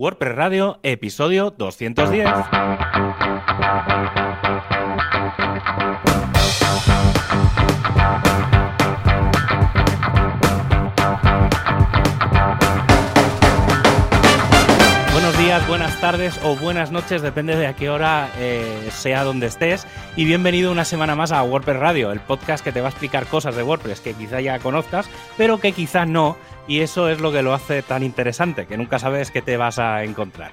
WordPress Radio, episodio 210. Buenas tardes o buenas noches, depende de a qué hora eh, sea donde estés. Y bienvenido una semana más a WordPress Radio, el podcast que te va a explicar cosas de WordPress que quizá ya conozcas, pero que quizá no. Y eso es lo que lo hace tan interesante, que nunca sabes qué te vas a encontrar.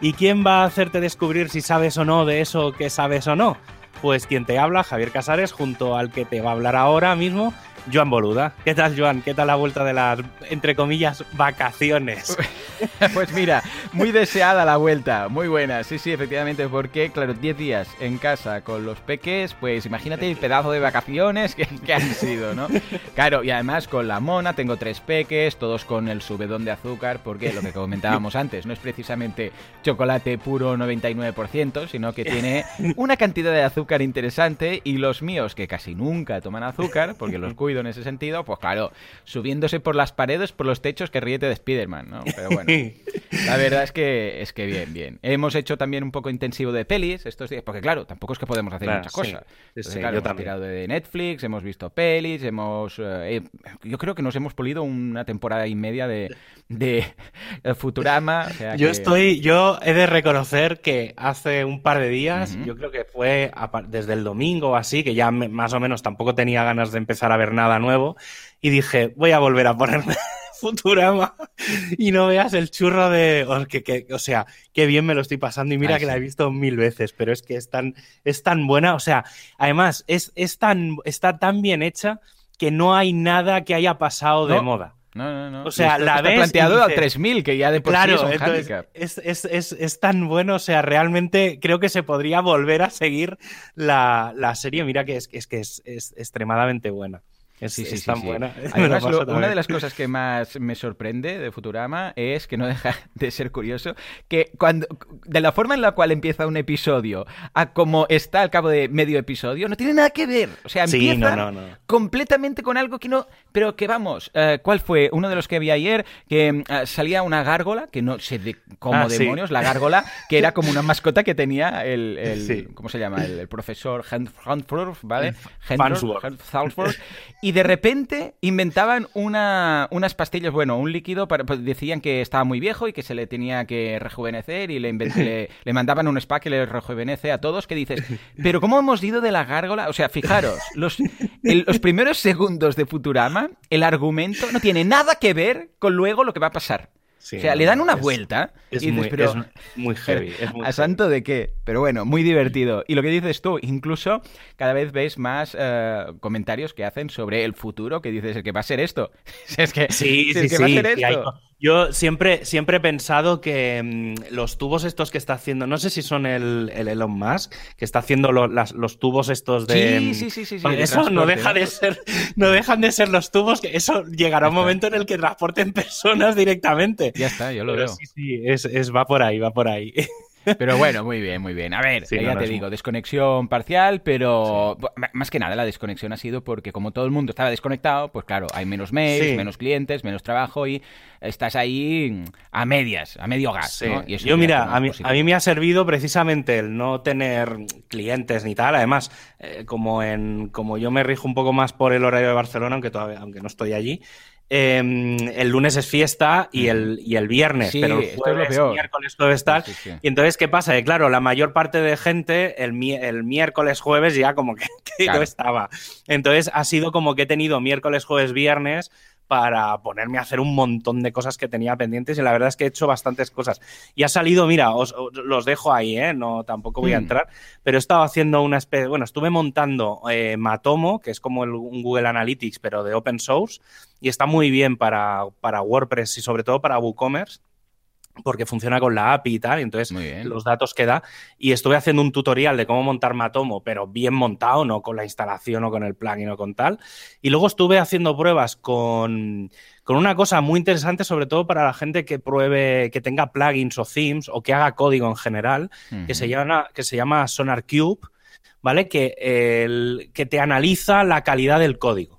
¿Y quién va a hacerte descubrir si sabes o no de eso que sabes o no? Pues quien te habla, Javier Casares, junto al que te va a hablar ahora mismo, Joan Boluda. ¿Qué tal, Joan? ¿Qué tal la vuelta de las, entre comillas, vacaciones? Pues mira, muy deseada la vuelta, muy buena, sí, sí, efectivamente, porque, claro, 10 días en casa con los peques, pues imagínate el pedazo de vacaciones que, han sido, ¿no? Claro, y además con la mona, tengo tres peques, todos con el subedón de azúcar, porque lo que comentábamos antes, no es precisamente chocolate puro 99%, sino que tiene una cantidad de azúcar interesante y los míos, que casi nunca toman azúcar, porque los cuido en ese sentido, pues claro, subiéndose por las paredes, por los techos, que ríete de Spider-Man, ¿no? Pero bueno, la verdad es que, es que bien, bien. Hemos hecho también un poco intensivo de pelis estos días, porque claro, tampoco es que podemos hacer Claro, muchas sí. cosas. Entonces, sí, claro, yo hemos también. tirado de Netflix, hemos visto pelis, hemos... eh, yo creo que nos hemos polido una temporada y media de, de Futurama. o sea Yo que- estoy, yo he de reconocer que hace un par de días, yo creo que fue desde el domingo o así, que ya me- más o menos tampoco tenía ganas de empezar a ver nada nuevo, y dije, voy a volver a ponerme Futurama y no veas el churro de, o, que, que- o sea, qué bien me lo estoy pasando y mira que la he visto mil veces, pero es que es tan, es tan buena, o sea, además es, es tan, está tan bien hecha que no hay nada que haya pasado de moda. No, no, no. O sea, esto la está ves planteado a dices- 3000, que ya de por sí Claro, es un entonces es, es, es, es tan bueno, o sea, realmente creo que se podría volver a seguir la, la serie. Mira que es, es que es, es extremadamente buena. Es, Sí, sí, es sí, tan buena. Además, lo- una de las cosas que más me sorprende de Futurama es que no deja de ser curioso que cuando de la forma en la cual empieza un episodio a como está al cabo de medio episodio no tiene nada que ver. O sea, empieza no, no, no. completamente con algo que no, pero que vamos, eh, ¿cuál fue? Uno de los que vi ayer que eh, salía una gárgola que no sé de cómo Ah, demonios la gárgola que era como una mascota que tenía el, el-. ¿cómo se llama? El, el profesor Hand- Handford, ¿vale? Farnsworth. Y de repente inventaban una, unas pastillas, bueno, un líquido, para, pues decían que estaba muy viejo y que se le tenía que rejuvenecer y le, le, le mandaban un spa que le rejuvenece a todos, que dices, pero ¿cómo hemos ido de la gárgola? O sea, fijaros, los, el- los primeros segundos de Futurama, el argumento no tiene nada que ver con luego lo que va a pasar. Sí, o sea, no, le dan una es- vuelta Es, y dices, muy, pero... es muy heavy. es muy ¿A heavy. santo de qué? Pero bueno, muy divertido. Y lo que dices tú, incluso cada vez ves más eh, comentarios que hacen sobre el futuro, que dices, el que va a ser esto. Es que, Sí, sí, es que sí. va a ser hay esto. yo siempre, siempre he pensado que mm, los tubos estos que está haciendo, no sé si son el, el Elon Musk, que está haciendo lo- las- los tubos estos de... Sí, mm, sí, sí, sí, de eso no deja de ser, no dejan de ser los tubos, que eso llegará un está. momento en el que transporten personas directamente. Ya está, yo lo Pero veo. sí, sí, es, es- va por ahí, va por ahí. Pero bueno, muy bien, muy bien. A ver, Sí, ya no, te digo, muy- desconexión parcial, pero más que nada la desconexión ha sido porque como todo el mundo estaba desconectado, pues claro, hay menos mails, Sí. menos clientes, menos trabajo y estás ahí a medias, a medio gas. Yo, mira, a mí, a mí me ha servido precisamente el no tener clientes ni tal. Además, eh, como, en, como yo me rijo un poco más por el horario de Barcelona, aunque, todavía, aunque no estoy allí, eh, el lunes es fiesta y el, y el viernes, Sí, pero el es jueves, miércoles, jueves, tal. Sí, sí, sí. Y entonces, ¿qué pasa? Que claro, la mayor parte de gente el, mi- el miércoles, jueves ya como que, que Claro. no estaba. Entonces ha sido como que he tenido miércoles, jueves, viernes para ponerme a hacer un montón de cosas que tenía pendientes y la verdad es que he hecho bastantes cosas. Y ha salido, mira, os, os- los dejo ahí, ¿eh? No, tampoco voy a Mm. entrar, pero he estado haciendo una especie, bueno, estuve montando eh, Matomo, que es como el- un Google Analytics, pero de open source, y está muy bien para, para WordPress y sobre todo para WooCommerce porque funciona con la API y tal, y entonces los datos que da. Y estuve haciendo un tutorial de cómo montar Matomo, pero bien montado, no con la instalación o con el plugin o con tal. Y luego estuve haciendo pruebas con, con una cosa muy interesante, sobre todo para la gente que pruebe, que tenga plugins o themes o que haga código en general, que, se llama, que se llama SonarCube, ¿vale? Que, el, que te analiza la calidad del código.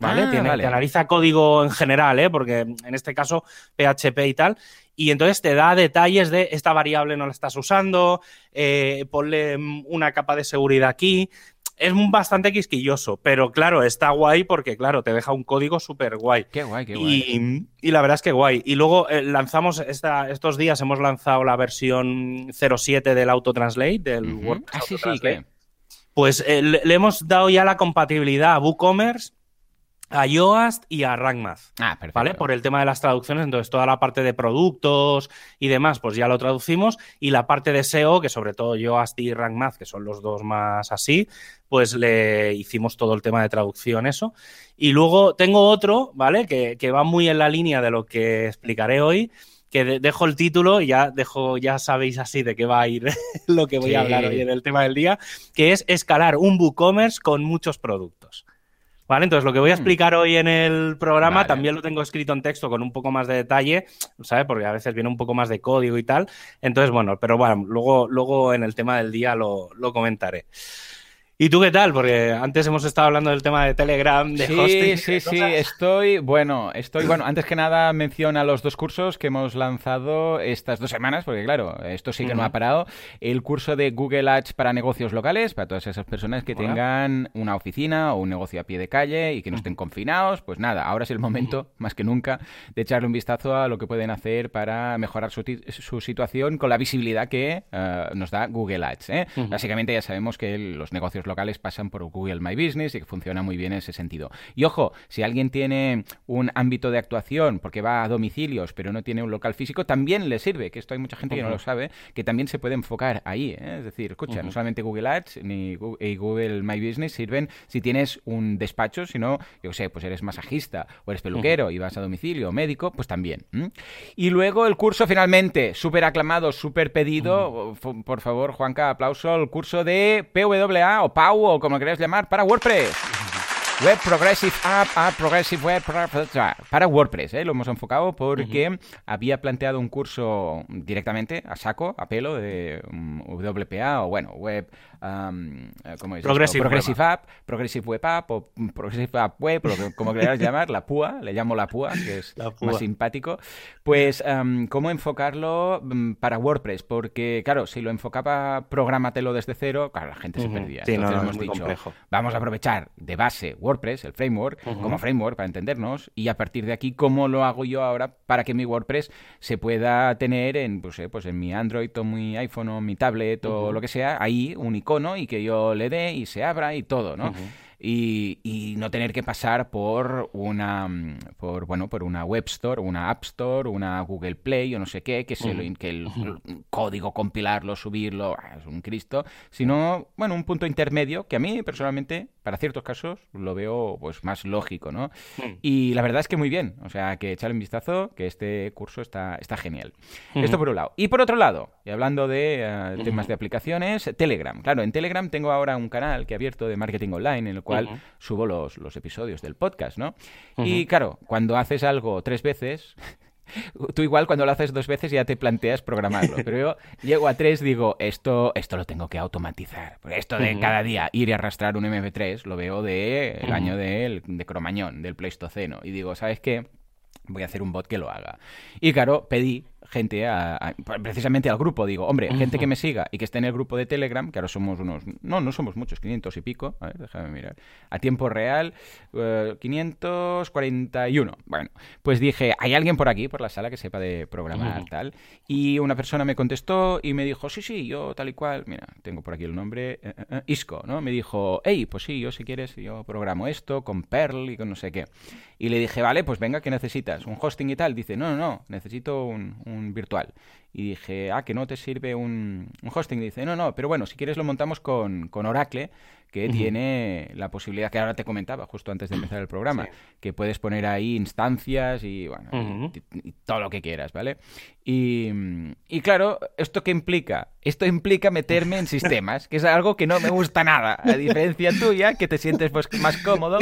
¿Vale? Ah, Tiene- vale. Te analiza código en general, ¿eh? Porque en este caso PHP y tal. Y entonces te da detalles de esta variable no la estás usando, eh, ponle una capa de seguridad aquí. Es bastante quisquilloso, pero claro, está guay porque, claro, te deja un código súper guay. Qué guay, qué guay. Y, la verdad es que guay. Y luego eh, lanzamos, esta, estos días hemos lanzado la versión 07 del Autotranslate, del WordPress. Ah, sí, sí, Pues eh, le, le, hemos dado ya la compatibilidad a WooCommerce a Yoast y a RankMath. Ah, perfecto. ¿Vale? Por el tema de las traducciones, entonces toda la parte de productos y demás, pues ya lo traducimos. Y la parte de SEO, que sobre todo Yoast y RankMath, que son los dos más así, pues le hicimos todo el tema de traducción, eso. Y luego tengo otro, ¿vale? Que, que va muy en la línea de lo que explicaré hoy que dejo el título y ya dejo, ya sabéis así de qué va a ir lo que voy a hablar hoy en el tema del día, que es escalar un WooCommerce con muchos productos. Vale, entonces lo que voy a hmm. explicar hoy en el programa también lo tengo escrito en texto con un poco más de detalle, ¿sabes? Porque a veces viene un poco más de código y tal. Entonces, bueno, pero bueno, luego, luego en el tema del día lo, lo comentaré. ¿Y tú qué tal? Porque antes hemos estado hablando del tema de Telegram, de sí, hosting. Sí, sí, sí, estoy, bueno, estoy, bueno, antes que nada menciona los dos cursos que hemos lanzado estas dos semanas, porque claro, esto sí que no ha parado. El curso de Google Ads para negocios locales, para todas esas personas que tengan una oficina o un negocio a pie de calle y que no estén confinados, pues nada, ahora es el momento, más que nunca, de echarle un vistazo a lo que pueden hacer para mejorar su, su situación con la visibilidad que eh, nos da Google Ads. ¿eh? Básicamente ya sabemos que los negocios locales pasan por Google My Business y que funciona muy bien en ese sentido. Y ojo, si alguien tiene un ámbito de actuación porque va a domicilios pero no tiene un local físico, también le sirve, que esto hay mucha gente que no lo sabe, que también se puede enfocar ahí. ¿eh? Es decir, escucha, no solamente Google Ads ni Google My Business sirven si tienes un despacho, sino, yo sé, pues eres masajista o eres peluquero y vas a domicilio o médico, pues también. Y luego el curso finalmente, súper aclamado, súper pedido, por favor, Juanca, aplauso, el curso de PWA o PAU o como queráis llamar para WordPress. Web Progressive App, App Progressive Web para WordPress, ¿eh? lo hemos enfocado porque había planteado un curso directamente a saco, a pelo de um, WPA o bueno, Web um, ¿cómo es Progressive, Progressive App, Progressive Web App o Progressive App Web, como queráis llamar, la PUA, le llamo la PUA, que es más simpático. Pues, um, ¿cómo enfocarlo para WordPress? Porque, claro, si lo enfocaba programatelo desde cero, claro, la gente se perdía. Entonces hemos dicho, vamos a aprovechar de base WordPress, el framework, como framework para entendernos, y a partir de aquí, ¿cómo lo hago yo ahora para que mi WordPress se pueda tener en, pues, eh, pues en mi Android o mi iPhone o mi tablet o lo que sea, ahí un icono y que yo le dé y se abra y todo, ¿no? y, no tener que pasar por una mm, por bueno por una web store, una app store, una Google Play o no sé qué, que, se lo, que el, código compilarlo, subirlo, ah, es un Cristo, sino bueno, un punto intermedio que a mí personalmente para ciertos casos lo veo pues más lógico, ¿no? Y la verdad es que muy bien, o sea, que echarle un vistazo, que este curso está, está genial. Esto por un lado. Y por otro lado, y hablando de eh, temas de aplicaciones, Telegram. Claro, en Telegram tengo ahora un canal que he abierto de marketing online en el cual subo los, los, episodios del podcast, ¿no? Y claro, cuando haces algo tres veces... Tú igual cuando lo haces dos veces ya te planteas programarlo, pero yo llego a tres digo, esto, esto lo tengo que automatizar. Porque esto de cada día ir y arrastrar un MP3 lo veo del de año de, de Cromañón, del Pleistoceno. Y digo, ¿sabes qué? Voy a hacer un bot que lo haga. Y claro, pedí gente a, precisamente al grupo. Digo, hombre, gente que me siga y que esté en el grupo de Telegram, que ahora somos unos, no, no somos muchos, 500 y pico, a ver, déjame mirar, a tiempo real, 541. Eh, bueno, pues dije, ¿hay alguien por aquí, por la sala, que sepa de programar tal? Y una persona me contestó y me dijo, sí, sí, yo tal y cual, mira, tengo por aquí el nombre, eh, eh, Isco, ¿no? Me dijo, hey, pues sí, yo si quieres, yo programo esto con Perl y con no sé qué. Y le dije, vale, pues venga, ¿qué necesitas? ¿Un hosting y tal? Dice, no, no, no, necesito un virtual. Y dije, ah, que no te sirve un, hosting. dice, no, no, pero bueno, si quieres lo montamos con, con Oracle, que tiene la posibilidad que ahora te comentaba justo antes de empezar el programa, que puedes poner ahí instancias y, bueno, y, todo lo que quieras, ¿vale? Y, y, claro, ¿esto qué implica? Esto implica meterme en sistemas, que es algo que no me gusta nada, a diferencia tuya, que te sientes pues, más cómodo,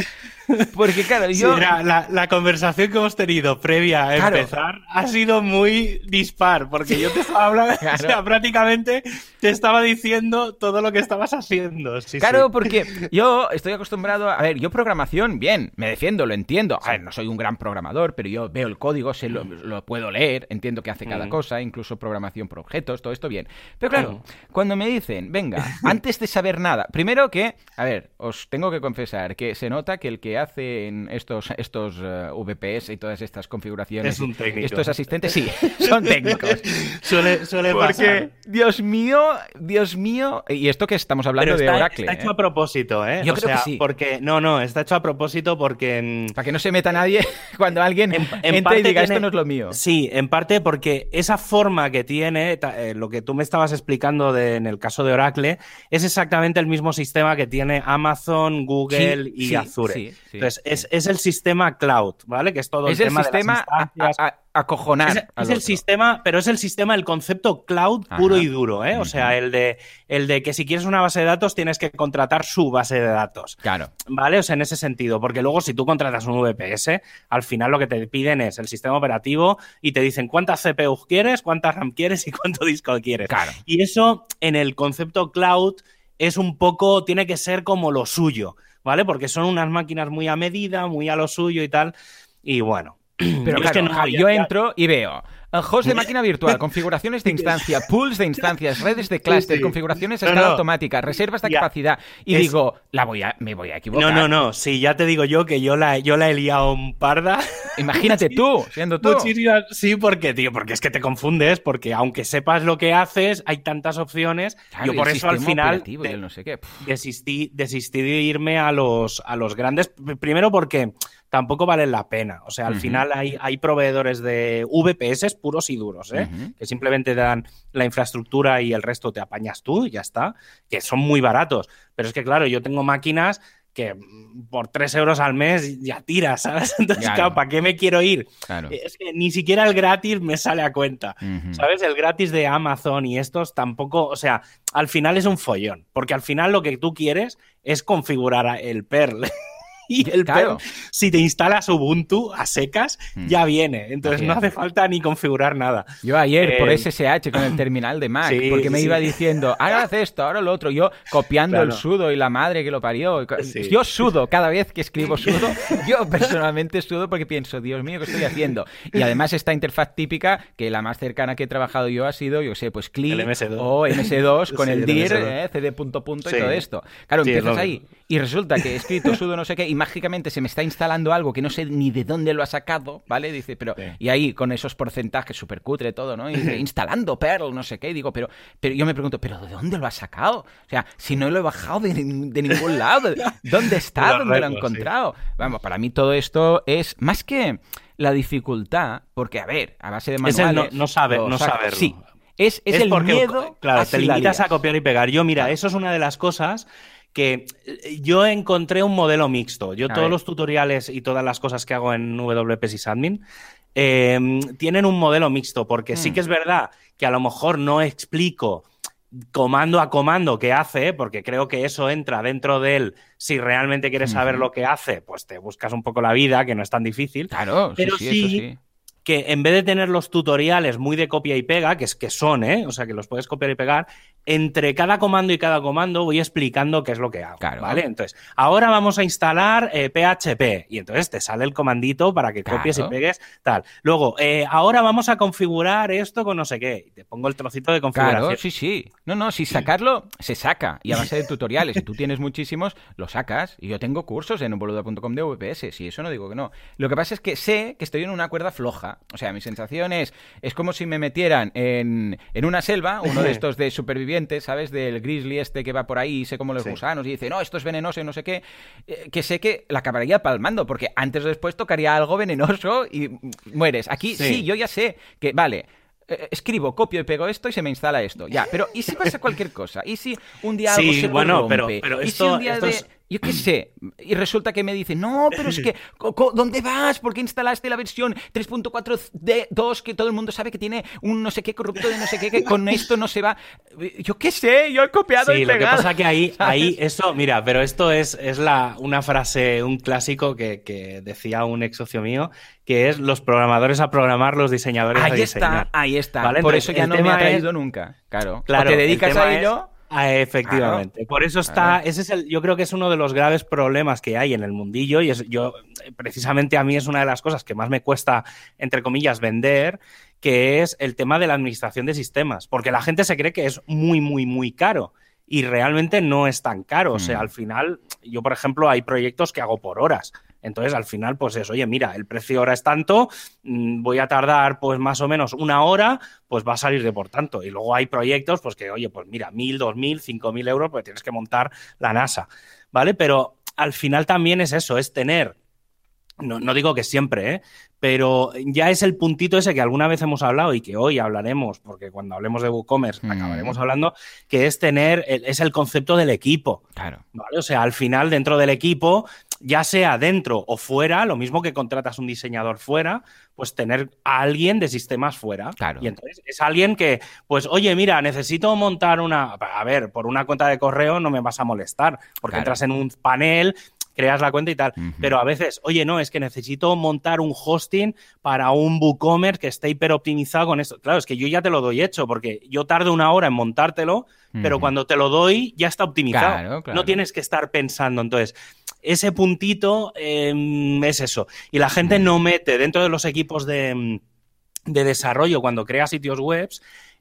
porque claro, yo... la, la, conversación que hemos tenido previa a empezar ha sido muy dispar, porque yo yo te estaba hablando, o sea, prácticamente te estaba diciendo todo lo que estabas haciendo. claro, porque yo estoy acostumbrado a, ver, yo programación, bien, me defiendo, lo entiendo. A ver, no soy un gran programador, pero yo veo el código, sé lo, lo puedo leer, entiendo qué hace cada mm. cosa, incluso programación por objetos, todo esto bien. Pero claro, mm. cuando me dicen, venga, antes de saber nada, primero que, a ver, os tengo que confesar que se nota que el que hace estos, estos eh, VPS y todas estas configuraciones, es un técnico. estos asistentes, sí, son técnicos. Suele, suele Porque, Dios mío, Dios mío, y esto que estamos hablando de Oracle. Está hecho ¿eh? a propósito, ¿eh? Yo creo que sí. Porque, no, no, está hecho a propósito porque... Para que no se meta nadie cuando alguien entre y diga, esto no es lo mío. Sí, en parte porque esa forma que tiene, eh, lo que tú me estabas explicando de, en el caso de Oracle, es exactamente el mismo sistema que tiene Amazon, Google y Azure. Entonces, es, es, el sistema cloud, ¿vale? Que es todo el, tema sistema de las acojonar. Es, el sistema, pero es el sistema, el concepto cloud puro y duro, ¿eh? O sea, el de, el de que si quieres una base de datos tienes que contratar su base de datos. Claro. ¿Vale? O sea, en ese sentido, porque luego si tú contratas un VPS, al final lo que te piden es el sistema operativo y te dicen cuántas CPU quieres, cuántas RAM quieres y cuánto disco quieres. Claro. Y eso en el concepto cloud es un poco, tiene que ser como lo suyo, ¿vale? Porque son unas máquinas muy a medida, muy a lo suyo y tal. Y bueno, pero claro, no, yo entro y veo host de máquina virtual, configuraciones de instancia, pools de instancias, redes de clúster, configuraciones a escala automática, reservas de capacidad. Y digo, la voy a, me voy a equivocar. No, no, no. Sí, ya te digo yo que yo la, yo la he liado un parda. Imagínate tú, siendo tú. Sí, porque, tío, porque es que te confundes, porque aunque sepas lo que haces, hay tantas opciones. yo por eso al final no sé qué. desistí, desistí de irme a los, a los grandes. Primero porque tampoco valen la pena. O sea, al final hay, hay proveedores de VPS puros y duros, ¿eh? que simplemente dan la infraestructura y el resto te apañas tú y ya está, que son muy baratos. Pero es que, claro, yo tengo máquinas que por 3 euros al mes ya tiras, ¿sabes? Entonces, claro, ¿para qué me quiero ir? Es que ni siquiera el gratis me sale a cuenta, ¿sabes? El gratis de Amazon y estos tampoco, o sea, al final es un follón, porque al final lo que tú quieres es configurar el Perl. y el claro. si te instalas Ubuntu a secas, hmm. ya viene. Entonces no hace falta ni configurar nada. Yo ayer por SSH eh, con el terminal de Mac, porque me iba diciendo, ahora haz esto, ahora lo otro. Yo copiando el sudo y la madre que lo parió. Yo sudo cada vez que escribo sudo. Yo personalmente sudo porque pienso, Dios mío, ¿qué estoy haciendo? Y además esta interfaz típica, que la más cercana que he trabajado yo ha sido, yo sé, pues clic o MS2 con el dir, eh, cd punto punto y todo esto. Claro, empiezas ahí y resulta que he escrito sudo no sé qué y mágicamente se me está instalando algo que no sé ni de dónde lo ha sacado, ¿vale? Dice, pero y ahí con esos porcentajes súper cutre todo, ¿no? Y instalando Perl, no sé qué, y digo, pero, pero yo me pregunto, ¿pero de dónde lo ha sacado? O sea, si no lo he bajado de, ningún lado, ¿dónde está? ¿Dónde lo ha encontrado? Vamos, para mí todo esto es más que la dificultad, porque a ver, a base de manuales... Es no, saber, no saberlo. Sí, es, es, el miedo. Claro, te limitas a copiar y pegar. Yo, mira, eso es una de las cosas que eh, yo encontré un modelo mixto. Yo todos los tutoriales y todas las cosas que hago en WP Sysadmin em, tienen un modelo mixto, porque sí hmm. que es verdad que a lo mejor no explico comando a comando qué hace, porque creo que eso entra dentro de él. Si realmente quieres saber lo que hace, pues te buscas un poco la vida, que no es tan difícil. Claro, pero sí, sí, que en vez de tener los tutoriales muy de copia y pega, que es que son, ¿eh? O sea, que los puedes copiar y pegar, entre cada comando y cada comando voy explicando qué es lo que hago. ¿Vale? Entonces, ahora vamos a instalar PHP eh, y entonces te sale el comandito para que copies y pegues tal. Luego, eh, ahora vamos a configurar esto con no sé qué. Y te pongo el trocito de configuración. Claro, sí, sí. No, no, si sacarlo, se saca. Y a base de tutoriales, si tú tienes muchísimos, lo sacas. Y yo tengo cursos en boluda.com de VPS, si eso no digo que no. Lo que pasa es que sé que estoy en una cuerda floja. O sea, mi sensación es, es como si me metieran en, en una selva, uno de estos de supervivientes ¿sabes? Del grizzly este que va por ahí y sé cómo los gusanos y dice, no, esto es venenoso y no sé qué, eh, que sé que la acabaría palmando, porque antes o después tocaría algo venenoso y mueres. Aquí sí, yo ya sé que, vale, eh, escribo, copio y pego esto y se me instala esto. Ya, pero ¿y si pasa cualquier cosa? ¿Y si un día algo se bueno, rompe? Pero, pero esto, ¿Y si un día yo qué sé, y resulta que me dice, no, pero es que, ¿dónde vas? ¿Por qué instalaste la versión 3.4.2 que todo el mundo sabe que tiene un no sé qué corrupto de no sé qué, que con esto no se va? Yo qué sé, yo he copiado sí, y pegado. lo que pasa que ahí, ahí eso, mira, pero esto es, es la, una frase, un clásico que, que decía un ex socio mío, que es los programadores a programar, los diseñadores ahí a diseñar. Está, ahí está, Por eso ya no me ha traído nunca, claro. Claro, o te dedicas a ello... Ah, efectivamente. Por eso está, ese es el, yo creo que es uno de los graves problemas que hay en el mundillo y es, yo, precisamente a mí es una de las cosas que más me cuesta, entre comillas, vender, que es el tema de la administración de sistemas, porque la gente se cree que es muy, muy, muy caro y realmente no es tan caro. O sea, mm. al final, yo, por ejemplo, hay proyectos que hago por horas. Entonces, al final, pues es, oye, mira, el precio ahora es tanto, mm, voy a tardar pues más o menos una hora, pues va a salir de por tanto. Y luego hay proyectos, pues que, oye, pues mira, mil, dos mil, cinco mil euros, pues tienes que montar la NASA, ¿vale? Pero al final también es eso, es tener no, no, digo que siempre, ¿eh? pero ya es el puntito ese que alguna vez hemos hablado y que hoy hablaremos, porque cuando hablemos de WooCommerce mm. acabaremos hablando, que es tener, es el concepto del equipo. Claro. ¿vale? O sea, al final, dentro del equipo, ya sea dentro o fuera, lo mismo que contratas un diseñador fuera, pues tener a alguien de sistemas fuera. Claro. Y entonces es alguien que, pues, oye, mira, necesito montar una. A ver, por una cuenta de correo no me vas a molestar, porque entras en un panel, creas la cuenta y tal. Pero a veces, oye, no, es que necesito montar un hosting para un WooCommerce que esté hiper optimizado con esto. Claro, es que yo ya te lo doy hecho, porque yo tardo una hora en montártelo, pero cuando te lo doy ya está optimizado. No tienes que estar pensando. Entonces, ese puntito em, es eso. Y la gente no mete dentro de los equipos de, desarrollo cuando crea sitios web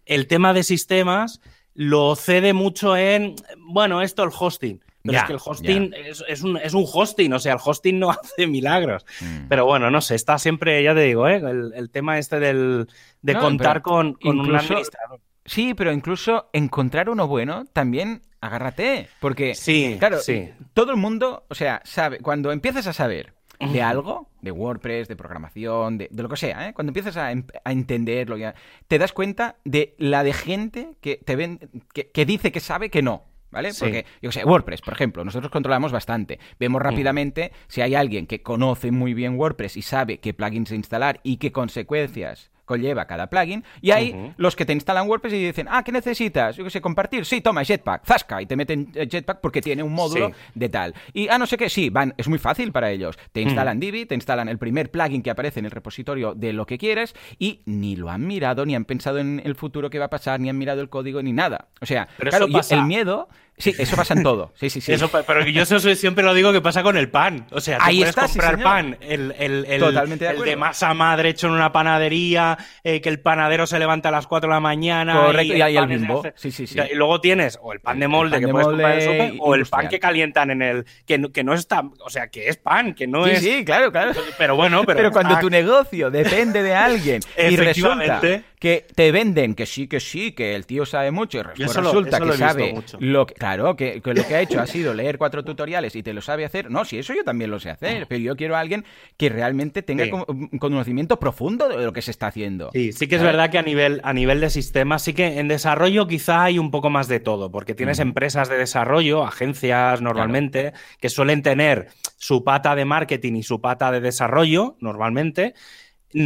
el tema de sistemas lo cede mucho en, bueno, esto el hosting. Pero es que el hosting es, un, hosting, o sea, el hosting no hace milagros. Mm. Pero bueno, no sé, está siempre, ya te digo, ¿eh? el, tema este del, de contar con, un administrador. Sí, pero incluso encontrar uno bueno también agárrate. Porque, sí, claro, sí. todo el mundo, o sea, sabe, cuando empiezas a saber de algo, de WordPress, de programación, de, lo que sea, ¿eh? cuando empiezas a, em, a, entenderlo, ya, te das cuenta de la de gente que te ven, que, dice que sabe que no. ¿Vale? Porque, yo sé, WordPress, por ejemplo, nosotros controlamos bastante. Vemos rápidamente si hay alguien que conoce muy bien WordPress y sabe qué plugins instalar y qué consecuencias conlleva cada plugin, y hay los que te instalan WordPress y dicen, ah, ¿qué necesitas? Yo qué sé, compartir, sí, toma, Jetpack, Zasca, y te meten eh, Jetpack porque tiene un módulo de tal. Y, ah, no sé qué, sí, van, es muy fácil para ellos. Te instalan Divi, te instalan el primer plugin que aparece en el repositorio de lo que quieres, y ni lo han mirado, ni han pensado en el futuro que va a pasar, ni han mirado el código, ni nada. O sea, claro, el miedo Sí, eso pasa en todo. Sí, sí, sí. Eso, pero yo eso siempre lo digo que pasa con el pan. O sea, tú Ahí puedes comprar pan, el, el, el, Totalmente de, de, masa madre hecho en una panadería, eh, que el panadero se levanta a las 4 de la mañana. Correcto, y, hay el bimbo. Sí, sí, sí. Y luego tienes o el pan de molde que puedes comprar en el super, o el pan que calientan en el. Que, que no está. O sea, que es pan, que no es. Sí, sí, claro, claro. Pero bueno, pero. Pero cuando tu negocio depende de alguien y resulta que te venden que sí, que sí, que el tío sabe mucho y resulta que sabe lo que, claro, que, lo que ha hecho ha sido leer cuatro tutoriales y te lo sabe hacer. No, si eso yo también lo sé hacer, pero yo quiero a alguien que realmente tenga un conocimiento profundo de lo que se está haciendo. Sí, sí que es verdad que a nivel, a nivel de sistemas, sí que en desarrollo quizá hay un poco más de todo, porque tienes empresas de desarrollo, agencias normalmente, que suelen tener su pata de marketing y su pata de desarrollo, normalmente,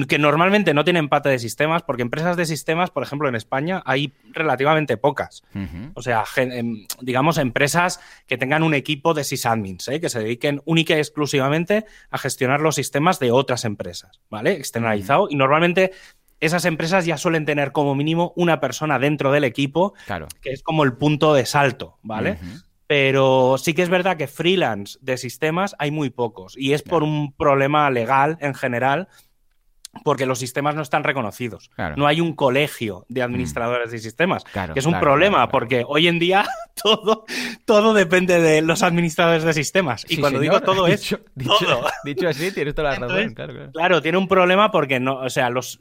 que normalmente no tienen pata de sistemas, porque empresas de sistemas, por ejemplo, en España hay relativamente pocas. O sea, em, digamos, empresas que tengan un equipo de sysadmins, ¿eh? que se dediquen única y exclusivamente a gestionar los sistemas de otras empresas, ¿vale? Externalizado. Y normalmente esas empresas ya suelen tener como mínimo una persona dentro del equipo, claro. que es como el punto de salto, ¿vale? Pero sí que es verdad que freelance de sistemas hay muy pocos. Y es por un problema legal en general porque los sistemas no están reconocidos. No hay un colegio de administradores de sistemas, que es un problema, porque hoy en día todo, todo depende de los administradores de sistemas. Y cuando digo todo es todo. Dicho así, tienes toda la razón. Claro, tiene un problema porque no, o sea, los,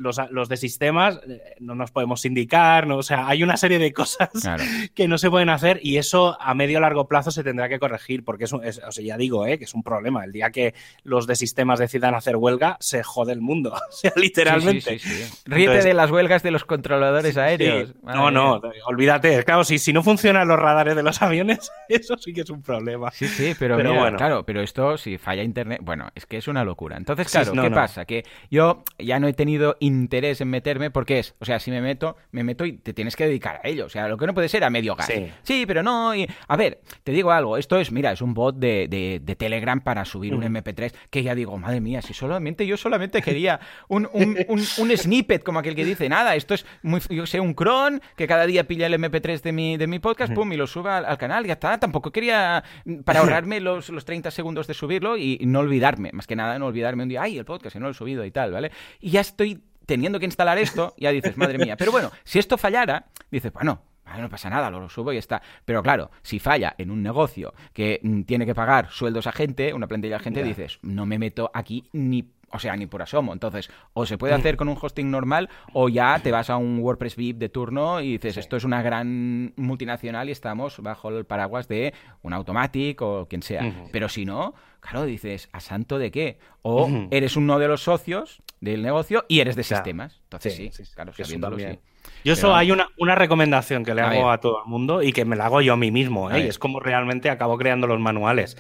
de sistemas eh, no nos podemos indicar, no, o sea, hay una serie de cosas que no se pueden hacer y eso a medio largo plazo se tendrá que corregir, porque es, o sea, ya digo, eh, que es un problema. El día que los de sistemas decidan hacer huelga, se jode el mundo. Sea, literalmente. Ríete de las huelgas de los controladores aéreos. No, no, olvídate. Claro, si, si no funcionan los radares de los aviones, eso sí que es un problema. Sí, sí, pero, bueno. claro, pero esto si falla internet, bueno, es que es una locura. Entonces, claro, ¿qué pasa? Que yo ya no he tenido interés en meterme porque es, o sea, si me meto, me meto y te tienes que dedicar a ello. O sea, lo que no puede ser a medio gas. Sí, pero no. Y, a ver, te digo algo, esto es, mira, es un bot de, de, Telegram para subir un MP3 que ya digo, madre mía, si solamente yo solamente quería un, un, un, snippet como aquel que dice, nada, esto es muy, yo sé, un cron que cada día pilla el MP3 de mi, de mi podcast, pum, y lo suba al, canal, ya está. Tampoco quería, para ahorrarme los, los 30 segundos de subirlo y no olvidarme, más que nada no olvidarme un día, ay, el podcast, que no lo he subido y tal, ¿vale? Y ya estoy teniendo que instalar esto, ya dices, madre mía. Pero bueno, si esto fallara, dices, bueno, no pasa nada, lo subo y está. Pero claro, si falla en un negocio que mm, tiene que pagar sueldos a gente, una plantilla de gente, dices, no me meto aquí ni o sea, ni por asomo. Entonces, o se puede mm. hacer con un hosting normal o ya te vas a un WordPress VIP de turno y dices, esto es una gran multinacional y estamos bajo el paraguas de un Automatic o quien sea. Pero si no, claro, dices, ¿a santo de qué? O eres uno de los socios del negocio y eres de sistemas. Entonces sí, claro, sabiéndolo, sí. Yo eso hay una, una, recomendación que le hago a todo el mundo y que me la hago yo a mí mismo, ¿eh? y es como realmente acabo creando los manuales.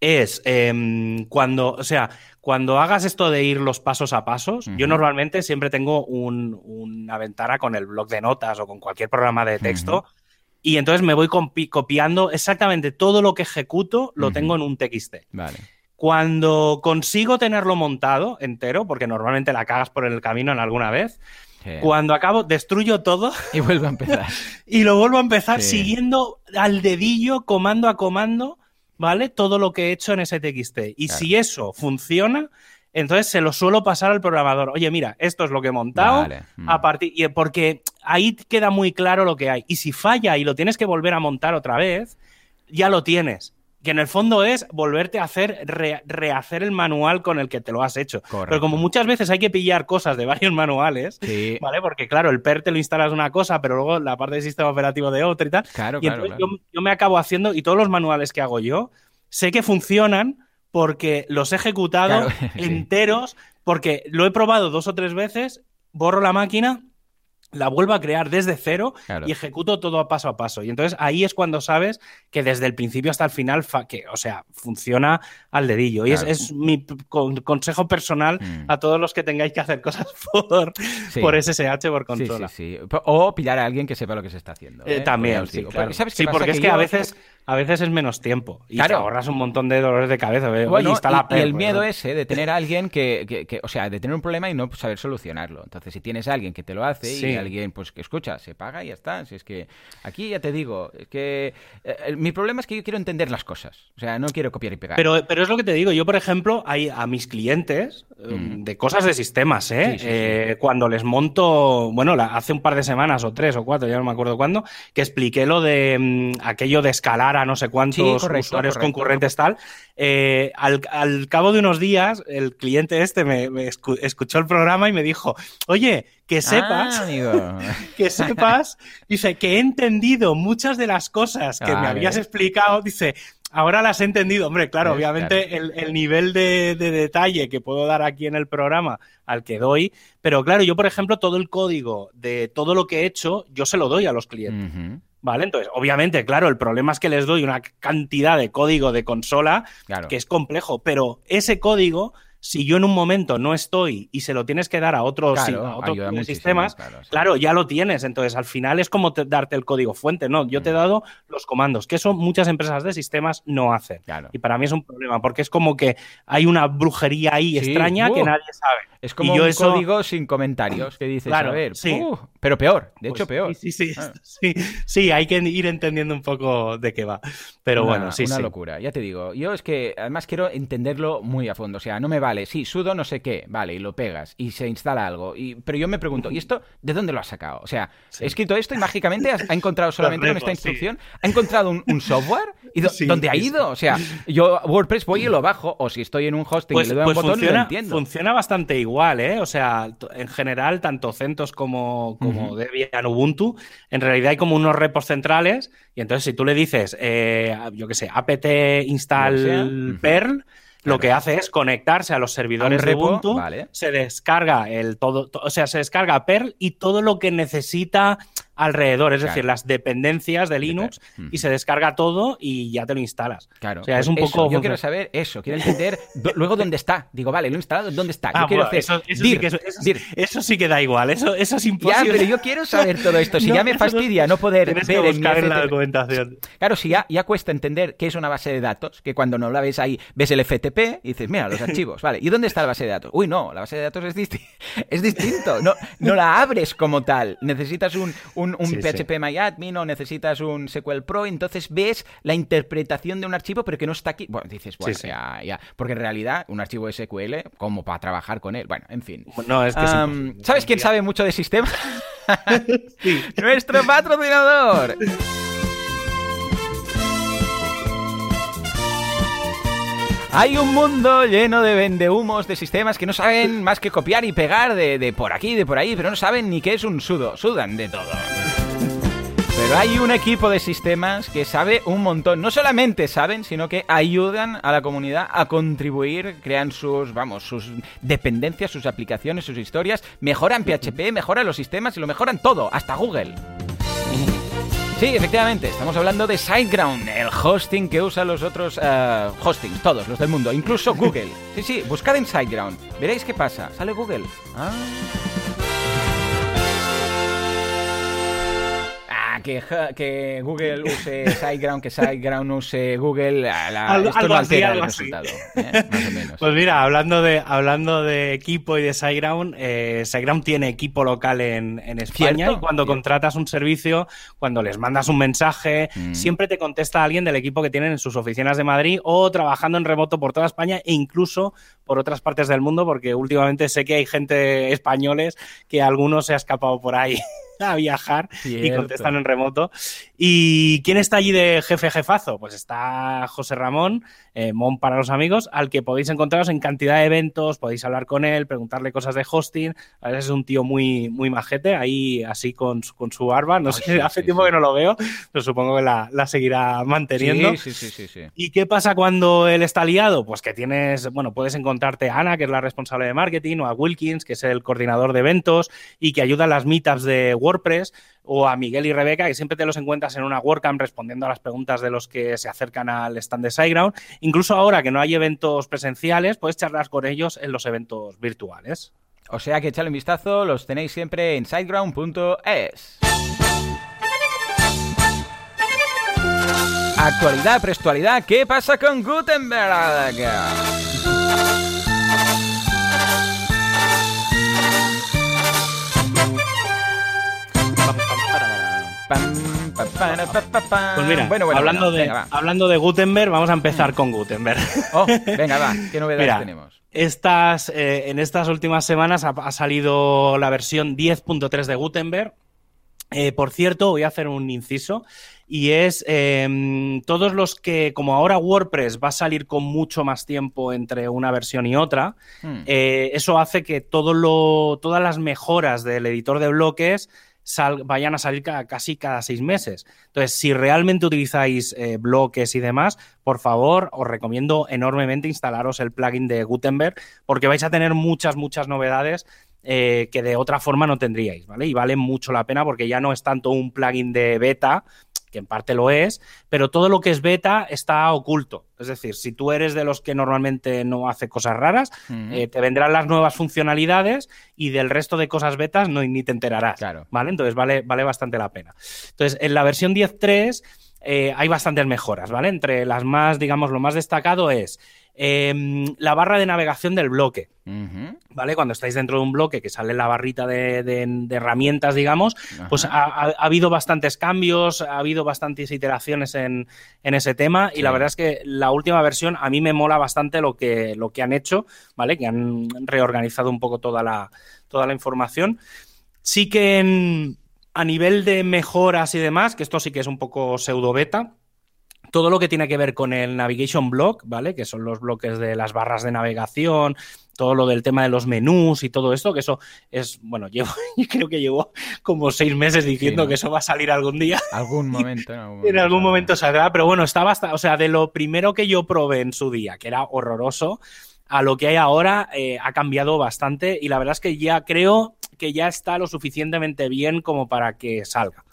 Es em, cuando, o sea, cuando hagas esto de ir los pasos a pasos, yo normalmente siempre tengo una ventana con el blog de notas o con cualquier programa de texto. Y entonces me voy copiando exactamente todo lo que ejecuto, lo tengo en un TXT. Vale. Cuando consigo tenerlo montado entero, porque normalmente la cagas por el camino en alguna vez, cuando acabo, destruyo todo. Y vuelvo a empezar. y lo vuelvo a empezar siguiendo al dedillo, comando a comando, ¿vale? Todo lo que he hecho en ese TXT. Y si eso funciona, entonces se lo suelo pasar al programador. Oye, mira, esto es lo que he montado. A mm. partir, y porque ahí queda muy claro lo que hay. Y si falla y lo tienes que volver a montar otra vez, ya lo tienes que en el fondo es volverte a hacer, rehacer el manual con el que te lo has hecho. Pero como muchas veces hay que pillar cosas de varios manuales, ¿vale? Porque claro, el PER te lo instalas una cosa, pero luego la parte del sistema operativo de otra y tal. Claro, y entonces Yo, me acabo haciendo, y todos los manuales que hago yo, sé que funcionan porque los he ejecutado enteros, porque lo he probado dos o tres veces, borro la máquina la vuelvo a crear desde cero y ejecuto todo a paso a paso. Y entonces ahí es cuando sabes que desde el principio hasta el final, que, o sea, funciona al dedillo. Y es, mi consejo personal mm. a todos los que tengáis que hacer cosas por, por SSH, por consola. Sí, o pillar a alguien que sepa lo que se está haciendo. Eh, ¿eh? también, sí, claro. sí, porque es que a veces a veces es menos tiempo y te ahorras un montón de dolores de cabeza. Bueno, y, el miedo ese de tener a alguien que, o sea, de tener un problema y no saber solucionarlo. Entonces, si tienes a alguien que te lo hace y alguien, pues que escucha, se paga y ya está. Si es que aquí ya te digo, es que eh, mi problema es que yo quiero entender las cosas. O sea, no quiero copiar y pegar. Pero, pero es lo que te digo. Yo, por ejemplo, hay a mis clientes eh, mm. de cosas de sistemas, ¿eh? eh cuando les monto, bueno, hace un par de semanas o tres o cuatro, ya no me acuerdo cuándo, que expliqué lo de mm, aquello de escalar no sé cuántos usuarios concurrentes tal. Eh, al, cabo de unos días, el cliente este me, escuchó el programa y me dijo, oye, que ah, sepas, que sepas, dice, que he entendido muchas de las cosas que me habías explicado, dice, Ahora las he entendido, hombre, claro, obviamente El, nivel de, detalle que puedo dar aquí en el programa al que doy, pero claro, yo por ejemplo todo el código de todo lo que he hecho, yo se lo doy a los clientes. ¿Vale? Entonces, obviamente, claro, el problema es que les doy una cantidad de código de consola que es complejo, pero ese código si yo en un momento no estoy y se lo tienes que dar a otros, sistemas, claro, ya lo tienes. Entonces, al final es como darte el código fuente, ¿no? Yo te he mm. dado los comandos, que eso muchas empresas de sistemas no hacen. Y para mí es un problema, porque es como que hay una brujería ahí extraña que nadie sabe. Es como un código sin comentarios que dices, a ver, pero peor, de hecho pues peor. Sí, sí, ah. sí, sí, hay que ir entendiendo un poco de qué va. Pero bueno, sí, Una locura, ya te digo. Yo es que además quiero entenderlo muy a fondo, o sea, no me va vale, sí, sudo no sé qué, vale, y lo pegas y se instala algo. Y, pero yo me pregunto, ¿y esto de dónde lo has sacado? O sea, he escrito esto y mágicamente ha encontrado solamente con esta instrucción, ha encontrado un, software y dónde ha ido. O sea, yo WordPress voy y lo bajo, o si estoy en un hosting y pues, le doy un pues botón funciona, lo entiendo. Funciona bastante igual, ¿eh? O sea, en general, tanto CentOS como, como Debian Ubuntu, en realidad hay como unos repos centrales y entonces si tú le dices, eh, yo qué sé, apt install perl, lo que hace es conectarse a los servidores de Ubuntu, se descarga el todo, o sea, se descarga Perl y todo lo que necesita alrededor, es Claro. decir, las dependencias de Linux y se descarga todo y ya te lo instalas. Claro. O sea, es Pues un eso, poco... Yo quiero saber eso, quiero entender luego dónde está. Digo, vale, lo he instalado, ¿dónde está? Yo Ah, quiero bueno, hacer. eso, eso dir, sí que, dir. eso sí que da igual, eso, eso es Ya, imposible. pero yo quiero saber todo esto. Si No, ya me fastidia no poder ver que en buscar en la FTP. documentación. Claro, si ya, ya cuesta entender qué es una base de datos, que cuando no la ves ahí, ves el FTP y dices, mira, los archivos, vale. ¿Y dónde está la base de datos? Uy, no, la base de datos es, disti- es distinto. No, no la abres como tal. Necesitas un, un, un Sí, sí. PHP MyAdmin o necesitas un SQL Pro, entonces ves la interpretación de un archivo, pero que no está aquí. Bueno, dices, bueno, Sí, sí. ya, ya. Porque en realidad, un archivo SQL, como para trabajar con él. Bueno, en fin. No, es que. ¿Sabes quién sabe mucho de sistemas? Sí. Nuestro patrocinador. Hay un mundo lleno de vendehumos de sistemas que no saben más que copiar y pegar de, de por aquí, de por ahí, pero no saben ni qué es un sudo. Sudan de todo. Pero hay un equipo de sistemas que sabe un montón. No solamente saben, sino que ayudan a la comunidad a contribuir, crean sus, vamos, sus dependencias, sus aplicaciones, sus historias, mejoran PHP, mejoran los sistemas y lo mejoran todo, hasta Google. Sí, efectivamente, estamos hablando de SiteGround, el hosting que usan los otros eh, hostings, todos los del mundo, incluso Google. Sí, sí, buscad en SiteGround, veréis qué pasa, sale Google. Ah. Que, que Google use SiteGround, que SiteGround use Google, ah, la- Algo- esto no altera el resultado, ¿eh? más o menos. Pues mira, hablando de, hablando de equipo y de SiteGround, eh, SiteGround tiene equipo local en, en España Cierto, y cuando cierto. contratas un servicio, cuando les mandas un mensaje, Mm. siempre te contesta alguien del equipo que tienen en sus oficinas de Madrid o trabajando en remoto por toda España e incluso por otras partes del mundo, porque últimamente sé que hay gente españoles que alguno se ha escapado por ahí a viajar y contestan en remoto. ¿Y quién está allí de jefe jefazo? Pues está José Ramón, eh, Mon para los amigos, al que podéis encontraros en cantidad de eventos, podéis hablar con él, preguntarle cosas de hosting. A veces es un tío muy, muy majete, ahí así con, su- con su barba. No Ay, sé, sí, hace sí, tiempo sí. que no lo veo, pero supongo que la, la seguirá manteniendo. Sí, sí, sí, sí, sí. ¿Y qué pasa cuando él está liado? Pues que tienes, bueno, puedes encontrarte a Ana, que es la responsable de marketing, o a Wilkins, que es el coordinador de eventos y que ayuda a las meetups de WordPress, o a Miguel y Rebeca, que siempre te los encuentras en una WordCamp respondiendo a las preguntas de los que se acercan al stand de SiteGround. Incluso ahora que no hay eventos presenciales, puedes charlar con ellos en los eventos virtuales. O sea que echadle un vistazo, los tenéis siempre en siteground.es. Actualidad, prestualidad, ¿qué pasa con Gutenberg? Pues mira, bueno, bueno, hablando, bueno, de, venga, hablando de Gutenberg, vamos a empezar con Gutenberg. Oh, venga, va, ¿qué novedades Mira, tenemos? Estas, eh, en estas últimas semanas ha, ha salido la versión 10.3 de Gutenberg. Eh, por cierto, voy a hacer un inciso y es eh, todos los que, como ahora WordPress va a salir con mucho más tiempo entre una versión y otra, Hmm. eh, eso hace que todo lo, todas las mejoras del editor de bloques vayan a salir ca- casi cada seis meses. Entonces, si realmente utilizáis eh, bloques y demás, por favor, os recomiendo enormemente instalaros el plugin de Gutenberg porque vais a tener muchas, muchas novedades eh, que de otra forma no tendríais, ¿vale? Y vale mucho la pena porque ya no es tanto un plugin de beta, que en parte lo es, pero todo lo que es beta está oculto. Es decir, si tú eres de los que normalmente no hace cosas raras, eh, te vendrán las nuevas funcionalidades y del resto de cosas betas no, ni te enterarás. Claro. ¿Vale? Entonces vale, vale bastante la pena. Entonces, en la versión 10.3 eh, hay bastantes mejoras, ¿vale? Entre las más, digamos, lo más destacado es eh, la barra de navegación del bloque. ¿Vale? Cuando estáis dentro de un bloque que sale la barrita de, de- de herramientas, digamos, pues ha, ha- ha habido bastantes cambios, ha habido bastantes iteraciones en, en ese tema Sí. y la verdad es que la última versión a mí me mola bastante lo que, lo que han hecho, ¿vale? Que han reorganizado un poco toda la, toda la información. Sí que en- a nivel de mejoras y demás, que esto sí que es un poco pseudo beta, todo lo que tiene que ver con el navigation block, ¿vale? Que son los bloques de las barras de navegación, todo lo del tema de los menús y todo esto, que eso es, bueno, llevo, yo creo que llevo como seis meses diciendo ¿no? que eso va a salir algún día. Algún momento. En algún saldrá. momento saldrá, pero bueno, está bastante, o sea, de lo primero que yo probé en su día, que era horroroso, a lo que hay ahora eh, ha cambiado bastante y la verdad es que ya creo que ya está lo suficientemente bien como para que salga.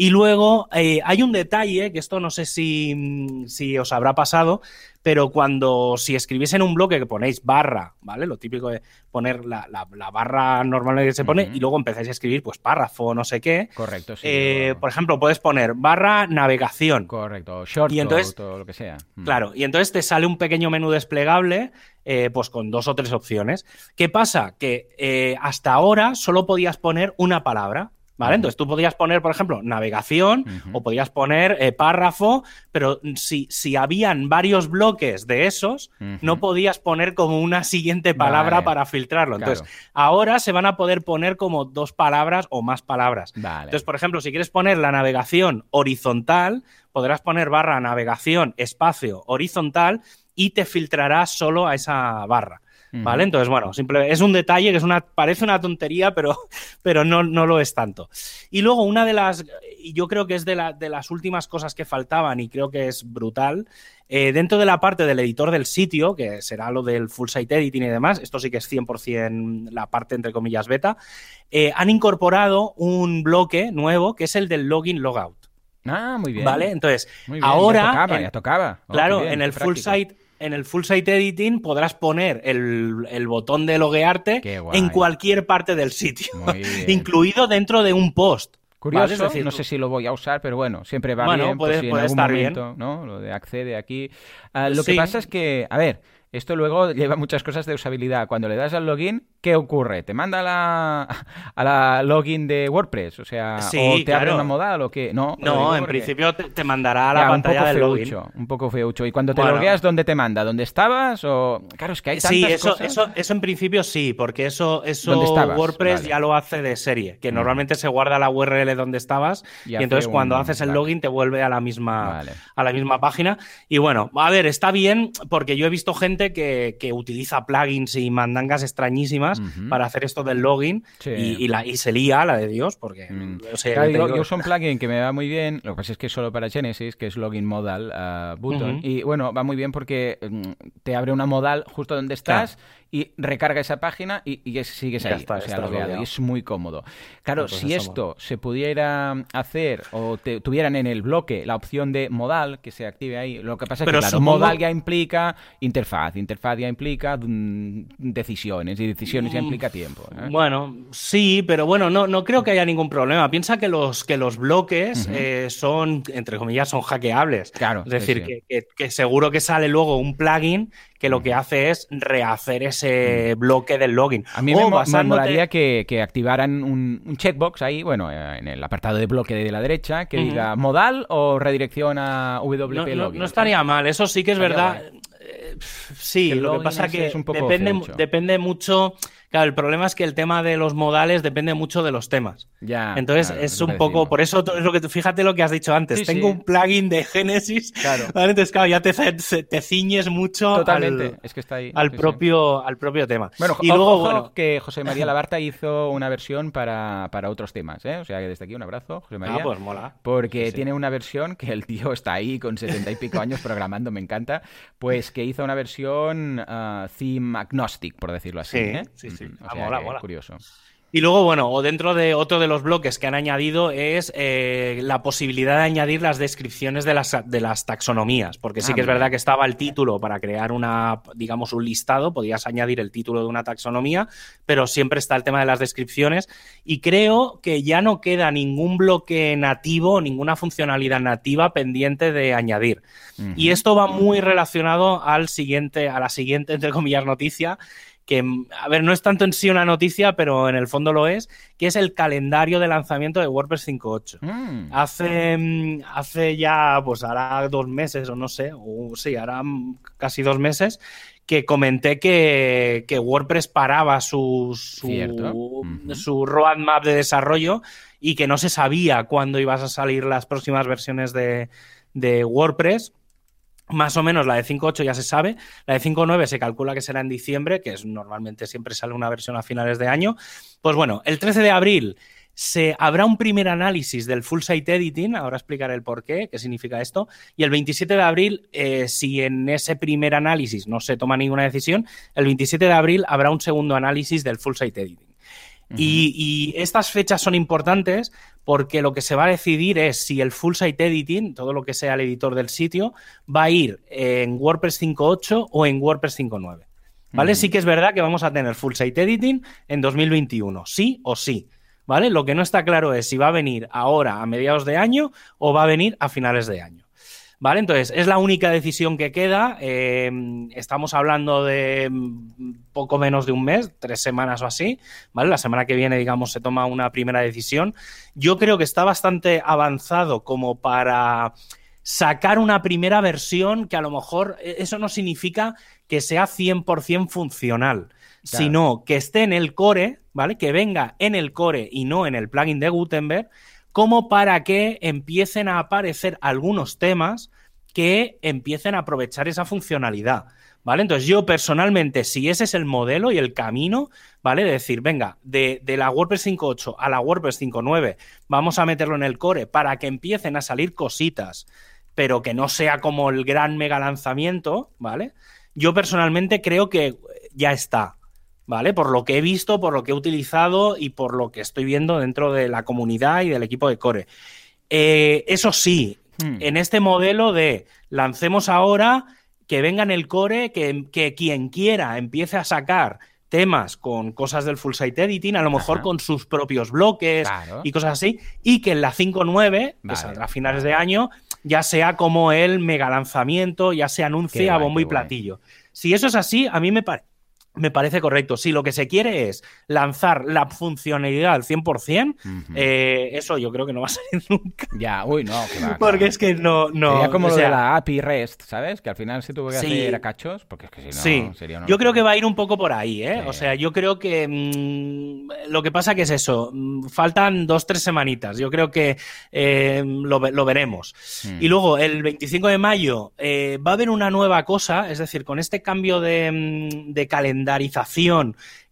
Y luego eh, hay un detalle, que esto no sé si, si, os habrá pasado, pero cuando si escribís en un bloque que ponéis barra, ¿vale? Lo típico de poner la, la, barra normal que se pone y luego empezáis a escribir pues párrafo, no sé qué. Correcto, sí. Eh, por ejemplo, puedes poner barra navegación. Correcto, short y entonces, todo lo que sea. Claro, y entonces te sale un pequeño menú desplegable eh, pues con dos o tres opciones. ¿Qué pasa? Que hasta ahora solo podías poner una palabra. ¿Vale? Entonces tú podías poner, por ejemplo, navegación o podías poner eh, párrafo, pero si, si habían varios bloques de esos, no podías poner como una siguiente palabra para filtrarlo. Entonces, ahora se van a poder poner como dos palabras o más palabras. Entonces, por ejemplo, si quieres poner la navegación horizontal, podrás poner barra navegación espacio horizontal y te filtrará solo a esa barra. ¿Vale? Entonces, bueno, simple, es un detalle que es una, parece una tontería, pero, pero no, no lo es tanto. Y luego, una de las, y yo creo que es de, la, de las últimas cosas que faltaban y creo que es brutal, eh, dentro de la parte del editor del sitio, que será lo del full site editing y demás, esto sí que es 100% la parte entre comillas beta, eh, han incorporado un bloque nuevo que es el del login logout. Ah, muy bien. ¿Vale? Entonces, ahora. Ya tocaba, ya tocaba. Oh, claro, en el full site en el full site editing podrás poner el, botón de loguearte en cualquier parte del sitio, incluido dentro de un post. Curioso, no sé si lo voy a usar, pero bueno, siempre va bien. Puede, puede estar bien. ¿no? Lo de accede aquí. Ah, lo que pasa es que, a ver, esto luego lleva muchas cosas de usabilidad. Cuando le das al login, ¿qué ocurre? ¿Te manda a la, a la login de WordPress? O sea, ¿o te abre una modal o qué? No, no en principio te, mandará a la pantalla del login. Un poco feucho. ¿Y cuando te logueas, dónde te manda? ¿Dónde estabas? O... Claro, es que hay tantas sí, eso, cosas. Eso, eso en principio sí, porque eso, eso WordPress ya lo hace de serie, que mm. normalmente se guarda la URL donde estabas y, entonces cuando haces el login te vuelve a la misma, a la misma página. Y bueno, a ver, está bien porque yo he visto gente que, que utiliza plugins y mandangas extrañísimas para hacer esto del login y, la, y se lía la de Dios, porque... Mm. yo, uso un plugin que me va muy bien, lo que pasa es que es solo para Genesis, que es Login Modal uh, Button, y bueno, va muy bien porque mm, te abre una modal justo donde estás y recarga esa página y, y sigues ahí. o sea, y es muy cómodo. Claro, pues si esto se pudiera hacer o te, tuvieran en el bloque la opción de modal que se active ahí, lo que pasa es que claro, modal ya implica interfaz, interfaz ya implica mm, decisiones y decisiones ya implica tiempo. ¿eh? Bueno, sí, pero bueno, no, no creo que haya ningún problema. Piensa que los, que los bloques eh, son, entre comillas, son hackeables. Claro. Es decir, Que, que seguro que sale luego un plugin que lo que hace es rehacer ese bloque del login. A mí me, molaría que, activaran un, checkbox ahí, bueno, en el apartado de bloque de la derecha, que diga modal o redirección a WP Login. No, estaría mal, eso sí que es verdad. Eh, sí, lo que pasa es que depende, depende mucho Claro, el problema es que el tema de los modales depende mucho de los temas. Ya. Entonces es un poco, por eso es lo que fíjate lo que has dicho antes. Tengo un plugin de Genesis. Claro. Entonces, claro, ya te, te ciñes mucho Totalmente. Al, es que está ahí. Al, propio, al propio tema. Bueno, y luego, bueno, que José María Labarta hizo una versión para, para otros temas, ¿eh? O sea que desde aquí un abrazo, José María. Ah, pues mola. Porque tiene una versión que el tío está ahí con setenta y pico años programando, me encanta. Pues que hizo una versión uh, theme agnostic, por decirlo así. Sí, ¿eh? sí, sí. Ah, mola, mola. Curioso. Y luego, bueno, o dentro de otro de los bloques que han añadido es eh, la posibilidad de añadir las descripciones de las, de las taxonomías, porque sí ah, que es verdad que estaba el título para crear una, digamos, un listado, podías añadir el título de una taxonomía, pero siempre está el tema de las descripciones y creo que ya no queda ningún bloque nativo, ninguna funcionalidad nativa pendiente de añadir. Y esto va muy relacionado al siguiente, a la siguiente, entre comillas, noticia, que, a ver, no es tanto en sí una noticia, pero en el fondo lo es, que es el calendario de lanzamiento de WordPress 5.8. Mm. Hace, mm, hace ya, pues hará dos meses o no sé, o sí, hará casi dos meses, que comenté que, WordPress paraba su, su, roadmap de desarrollo y que no se sabía cuándo ibas a salir las próximas versiones de, de WordPress más o menos la de 5.8 ya se sabe, la de 5.9 se calcula que será en diciembre, que es normalmente siempre sale una versión a finales de año. Pues bueno, el 13 de abril se habrá un primer análisis del full site editing, ahora explicaré el por qué, qué significa esto, y el 27 de abril, eh, si en ese primer análisis no se toma ninguna decisión, el 27 de abril habrá un segundo análisis del full site editing. Y, y, estas fechas son importantes porque lo que se va a decidir es si el full site editing, todo lo que sea el editor del sitio, va a ir en WordPress 5.8 o en WordPress 5.9. ¿Vale? Sí que es verdad que vamos a tener full site editing en 2021, sí o sí. ¿Vale? Lo que no está claro es si va a venir ahora a mediados de año o va a venir a finales de año. ¿Vale? Entonces, es la única decisión que queda. Eh, estamos hablando de poco menos de un mes, tres semanas o así. ¿Vale? La semana que viene, digamos, se toma una primera decisión. Yo creo que está bastante avanzado como para sacar una primera versión que a lo mejor e, eso no significa que sea 100% funcional, sino que esté en el core, ¿vale? Que venga en el core y no en el plugin de Gutenberg, como para que empiecen a aparecer algunos temas que empiecen a aprovechar esa funcionalidad. ¿Vale? Entonces, yo personalmente, si ese es el modelo y el camino, ¿vale? De decir, venga, de, la WordPress 5.8 a la WordPress 5.9, vamos a meterlo en el core para que empiecen a salir cositas pero que no sea como el gran mega lanzamiento, ¿vale? Yo personalmente creo que ya está, ¿vale? Por lo que he visto, por lo que he utilizado y por lo que estoy viendo dentro de la comunidad y del equipo de Core. Eh, eso sí, hmm. en este modelo de lancemos ahora, que venga en el Core, que, quien quiera empiece a sacar temas con cosas del full site editing, a lo mejor con sus propios bloques y cosas así, y que en la 5.9, que saldrá a finales de año, ya sea como el mega lanzamiento, ya se anuncie a bombo y platillo. Si eso es así, a mí me, parece me parece correcto. Si lo que se quiere es lanzar la funcionalidad al 100%, eh, eso yo creo que no va a salir nunca. Ya, uy, no. porque es que no. no sería como lo de la API REST, ¿sabes? Que al final se tuvo que hacer a cachos, porque es que si no sí. sería Yo creo que va a ir un poco por ahí, ¿eh? O sea, yo creo que mm, lo que pasa que es eso. Mm, faltan dos, tres semanitas. Yo creo que eh, lo, veremos. Hmm. Y luego, el 25 de mayo, eh, va a haber una nueva cosa, es decir, con este cambio de, mm, de calendario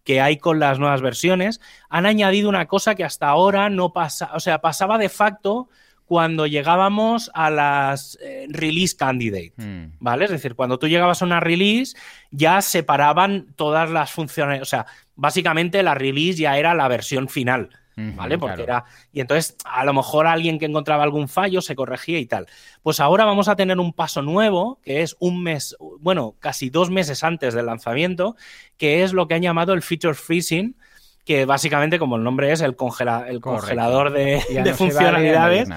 que hay con las nuevas versiones, han añadido una cosa que hasta ahora no pasa, o sea, pasaba de facto cuando llegábamos a las eh, release candidate, hmm. ¿vale? Es decir, cuando tú llegabas a una release ya separaban todas las funciones, o sea, básicamente la release ya era la versión final. ¿Vale? Porque era. Y entonces, a lo mejor alguien que encontraba algún fallo se corregía y tal. Pues ahora vamos a tener un paso nuevo, que es un mes, bueno, casi dos meses antes del lanzamiento, que es lo que han llamado el feature freezing que básicamente, como el nombre es, el, el congelador de, funcionalidades,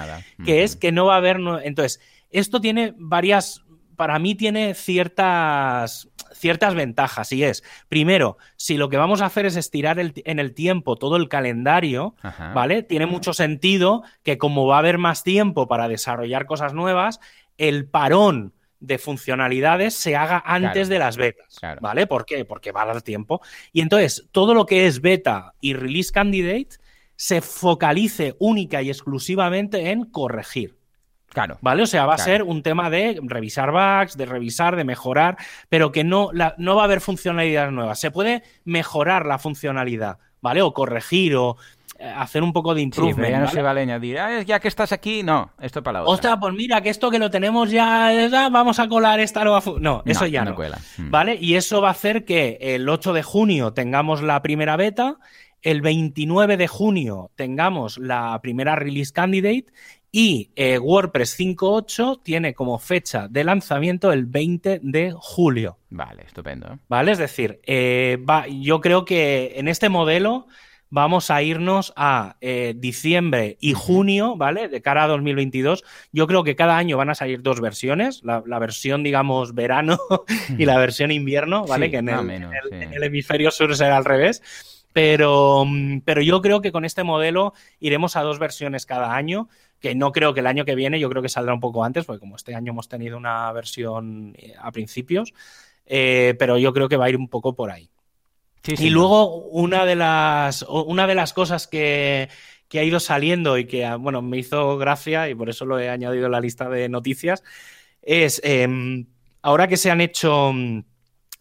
que es que no va a haber... Entonces, esto tiene varias, para mí tiene ciertas ciertas ventajas y es, primero, si lo que vamos a hacer es estirar en el tiempo todo el calendario, ¿vale? Tiene mucho sentido que como va a haber más tiempo para desarrollar cosas nuevas, el parón de funcionalidades se haga antes de las betas, ¿vale? ¿Por qué? Porque va a dar tiempo. Y entonces, todo lo que es beta y release candidate se focalice única y exclusivamente en corregir. Claro. ¿Vale? O sea, va a ser un tema de revisar bugs, de revisar, de mejorar, pero que no, no va a haber funcionalidades nuevas. Se puede mejorar la funcionalidad, ¿vale? O corregir o eh, hacer un poco de improvement. ya no se vale añadir, ah, ya que estás aquí, no, esto para la otra. Ostras, pues mira, que esto que lo tenemos ya, vamos a colar esta nueva. No, eso ya no. Cuela. ¿Vale? Y eso va a hacer que el 8 de junio tengamos la primera beta, el 29 de junio tengamos la primera release candidate y eh, WordPress 5.8 tiene como fecha de lanzamiento el 20 de julio. Vale, estupendo. Vale, es decir, eh, va, yo creo que en este modelo vamos a irnos a eh, diciembre y junio, ¿vale? De cara a 2022. Yo creo que cada año van a salir dos versiones, la, versión, digamos, verano y la versión invierno, ¿vale? que en el, hemisferio sur será al revés. Pero, pero yo creo que con este modelo iremos a dos versiones cada año que no creo que el año que viene, yo creo que saldrá un poco antes, porque como este año hemos tenido una versión eh, a principios, eh, pero yo creo que va a ir un poco por ahí. y luego una de las una de las cosas que, que, ha ido saliendo y que bueno me hizo gracia y por eso lo he añadido a la lista de noticias es em, ahora que se han hecho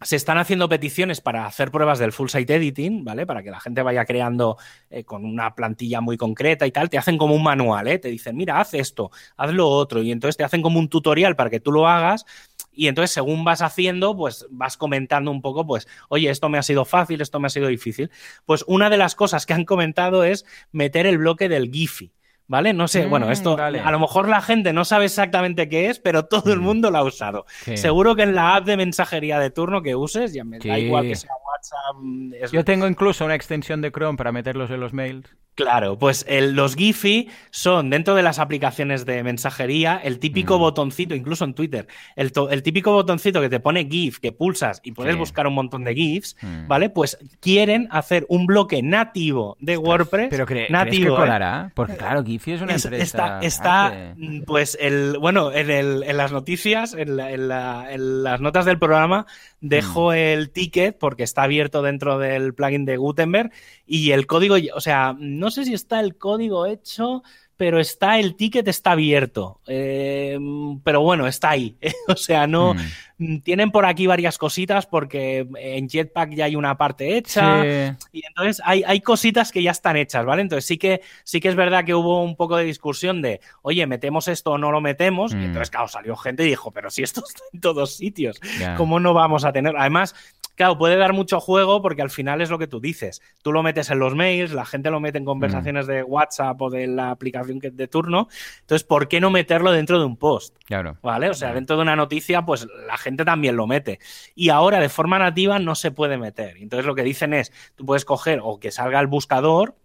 se están haciendo peticiones para hacer pruebas del full site editing, ¿vale? Para que la gente vaya creando eh, con una plantilla muy concreta y tal. Te hacen como un manual, ¿eh? Te dicen, mira, haz esto, haz lo otro. Y entonces te hacen como un tutorial para que tú lo hagas. y entonces según vas haciendo, pues vas comentando un poco, pues, oye, esto me ha sido fácil, esto me ha sido difícil. Pues una de las cosas que han comentado es meter el bloque del Giphy. ¿Vale? No sé, bueno, Mm, esto vale. a lo mejor la gente no sabe exactamente qué es, pero todo el Mm. mundo lo ha usado. Sí. Seguro que en la app de mensajería de turno que uses, ya me da igual que sea WhatsApp. mm, es- Yo tengo incluso una extensión de Chrome para meterlos en los mails. Claro, pues el- los Giphy son dentro de las aplicaciones de mensajería el típico Mm. botoncito, incluso en Twitter, el, to- el típico botoncito que te pone GIF, que pulsas y puedes Sí. buscar un montón de GIFs, Mm. ¿vale? Pues quieren hacer un bloque nativo de WordPress. Pero cre- ¿crees nativo, que ¿eh? colará? Porque claro, Giphy es una Es- empresa. está, está, mm, pues, el, bueno, en, el- en las noticias, en, la- en la- en las notas del programa, Mm. dejo el ticket porque está abierto dentro del plugin de Gutenberg y el código, o sea, no sé si está el código hecho, pero está el ticket está abierto. Eh, pero bueno, está ahí. o sea, no. Mm. Mm, Tienen por aquí varias cositas porque en Jetpack ya hay una parte hecha. Sí. Y entonces hay, hay cositas que ya están hechas, ¿vale? Entonces sí que, sí que es verdad que hubo un poco de discusión de, oye, ¿metemos esto o no lo metemos? Mm. Y entonces, claro, salió gente y dijo, pero si esto está en todos sitios. ¿cómo no vamos a tener? Además, claro, puede dar mucho juego porque al final es lo que tú dices. Tú lo metes en los mails, la gente lo mete en conversaciones de WhatsApp o de la aplicación que- de turno. Entonces, ¿por qué no meterlo dentro de un post? Claro. ¿Vale? O sea, dentro de una noticia, pues la gente también lo mete. Y ahora de forma nativa no se puede meter. Entonces lo que dicen es, tú puedes coger o que salga el buscador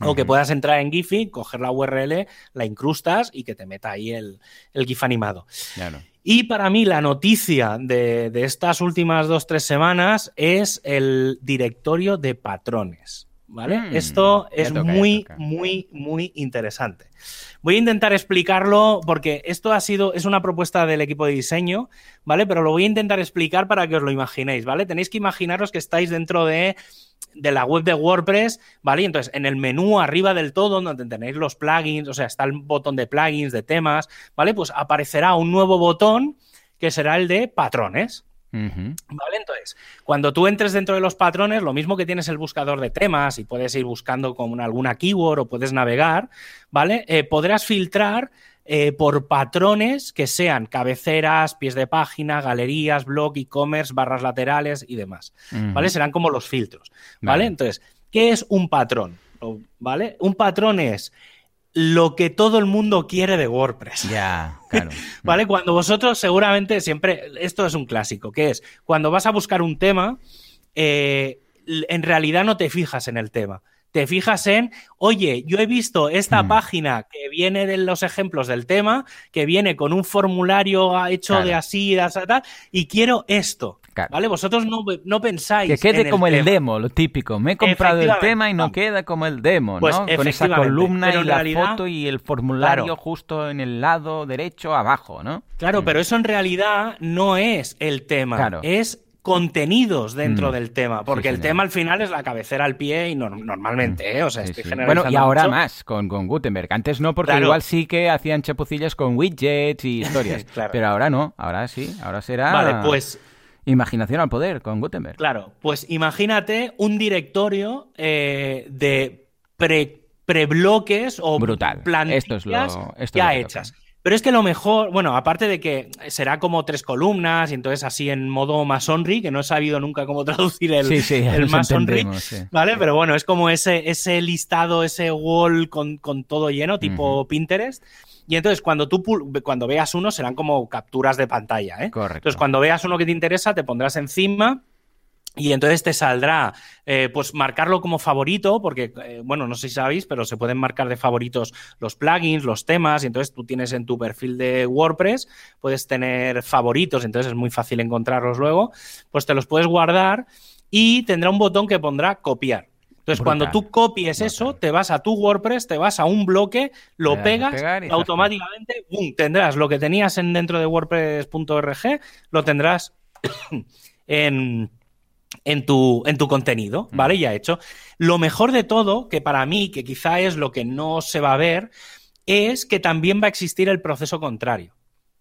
o que puedas entrar en Giphy, coger la URL, la incrustas y que te meta ahí el, el GIF animado. Claro. Y para mí la noticia de, de estas últimas dos, tres semanas es el directorio de patrones. ¿Vale? Mm, Esto es toca, muy, muy, muy interesante. Voy a intentar explicarlo porque esto ha sido, es una propuesta del equipo de diseño, ¿vale? Pero lo voy a intentar explicar para que os lo imaginéis, ¿vale? Tenéis que imaginaros que estáis dentro de, de la web de WordPress, ¿vale? Y entonces en el menú arriba del todo, donde tenéis los plugins, o sea, está el botón de plugins, de temas, ¿vale? Pues aparecerá un nuevo botón que será el de patrones. ¿Vale? Entonces, cuando tú entres dentro de los patrones, lo mismo que tienes el buscador de temas y puedes ir buscando con alguna keyword o puedes navegar, ¿vale? Eh, podrás filtrar eh, por patrones que sean cabeceras, pies de página, galerías, blog, e-commerce, barras laterales y demás. ¿vale? Serán como los filtros, ¿vale? Vale. Entonces, ¿qué es un patrón? ¿Vale? Un patrón es lo que todo el mundo quiere de WordPress. Ya, claro. ¿Vale? Cuando vosotros seguramente siempre, esto es un clásico, que es cuando vas a buscar un tema, eh, en realidad no te fijas en el tema. Te fijas en, oye, yo he visto esta Mm. página que viene de los ejemplos del tema, que viene con un formulario hecho Claro. de así, de así, tal, y quiero esto. Claro. ¿Vale? Vosotros no, no pensáis. Que quede en como el demo, lo típico. Me he comprado el tema y no Vamos. queda como el demo, Pues ¿no? Con esa columna pero y la realidad- foto y el formulario Claro. justo en el lado derecho abajo, ¿no? Claro, Mm. pero eso en realidad no es el tema, Claro. es contenidos dentro Mm. del tema, porque Sí, el señor. tema al final es la cabecera al pie y nor- normalmente, ¿eh? o sea, Sí, estoy sí. Bueno, y ahora mucho. más con, con Gutenberg. Antes no, porque Claro. igual sí que hacían chapucillas con widgets y historias. Claro. Pero ahora no, ahora sí, ahora será Vale, pues imaginación al poder con Gutenberg. claro, pues imagínate un directorio eh, de pre prebloques o Brutal. plantillas Esto es lo- esto es ya lo hechas. Pero es que lo mejor, bueno, aparte de que será como tres columnas y entonces así en modo masonry, que no he sabido nunca cómo traducir el, sí, sí, el masonry, sí. ¿Vale? Pero bueno, es como ese, ese listado, ese wall con, con todo lleno, tipo. Pinterest. Y entonces cuando tú cuando veas uno serán como capturas de pantalla, ¿eh? Correcto. Entonces cuando veas uno que te interesa te pondrás encima y entonces te saldrá, eh, pues marcarlo como favorito, porque, eh, bueno, no sé si sabéis, pero se pueden marcar de favoritos los plugins, los temas, y entonces tú tienes en tu perfil de WordPress, puedes tener favoritos, entonces es muy fácil encontrarlos luego, pues te los puedes guardar y tendrá un botón que pondrá copiar. Entonces, Brutal. cuando tú copies Brutal. eso, te vas a tu WordPress, te vas a un bloque, lo pegas y automáticamente ¡bum! tendrás lo que tenías en dentro de WordPress.org, lo tendrás en, en, tu, en tu contenido, Mm. ¿vale? Ya hecho. Lo mejor de todo, que para mí, que quizá es lo que no se va a ver, es que también va a existir el proceso contrario.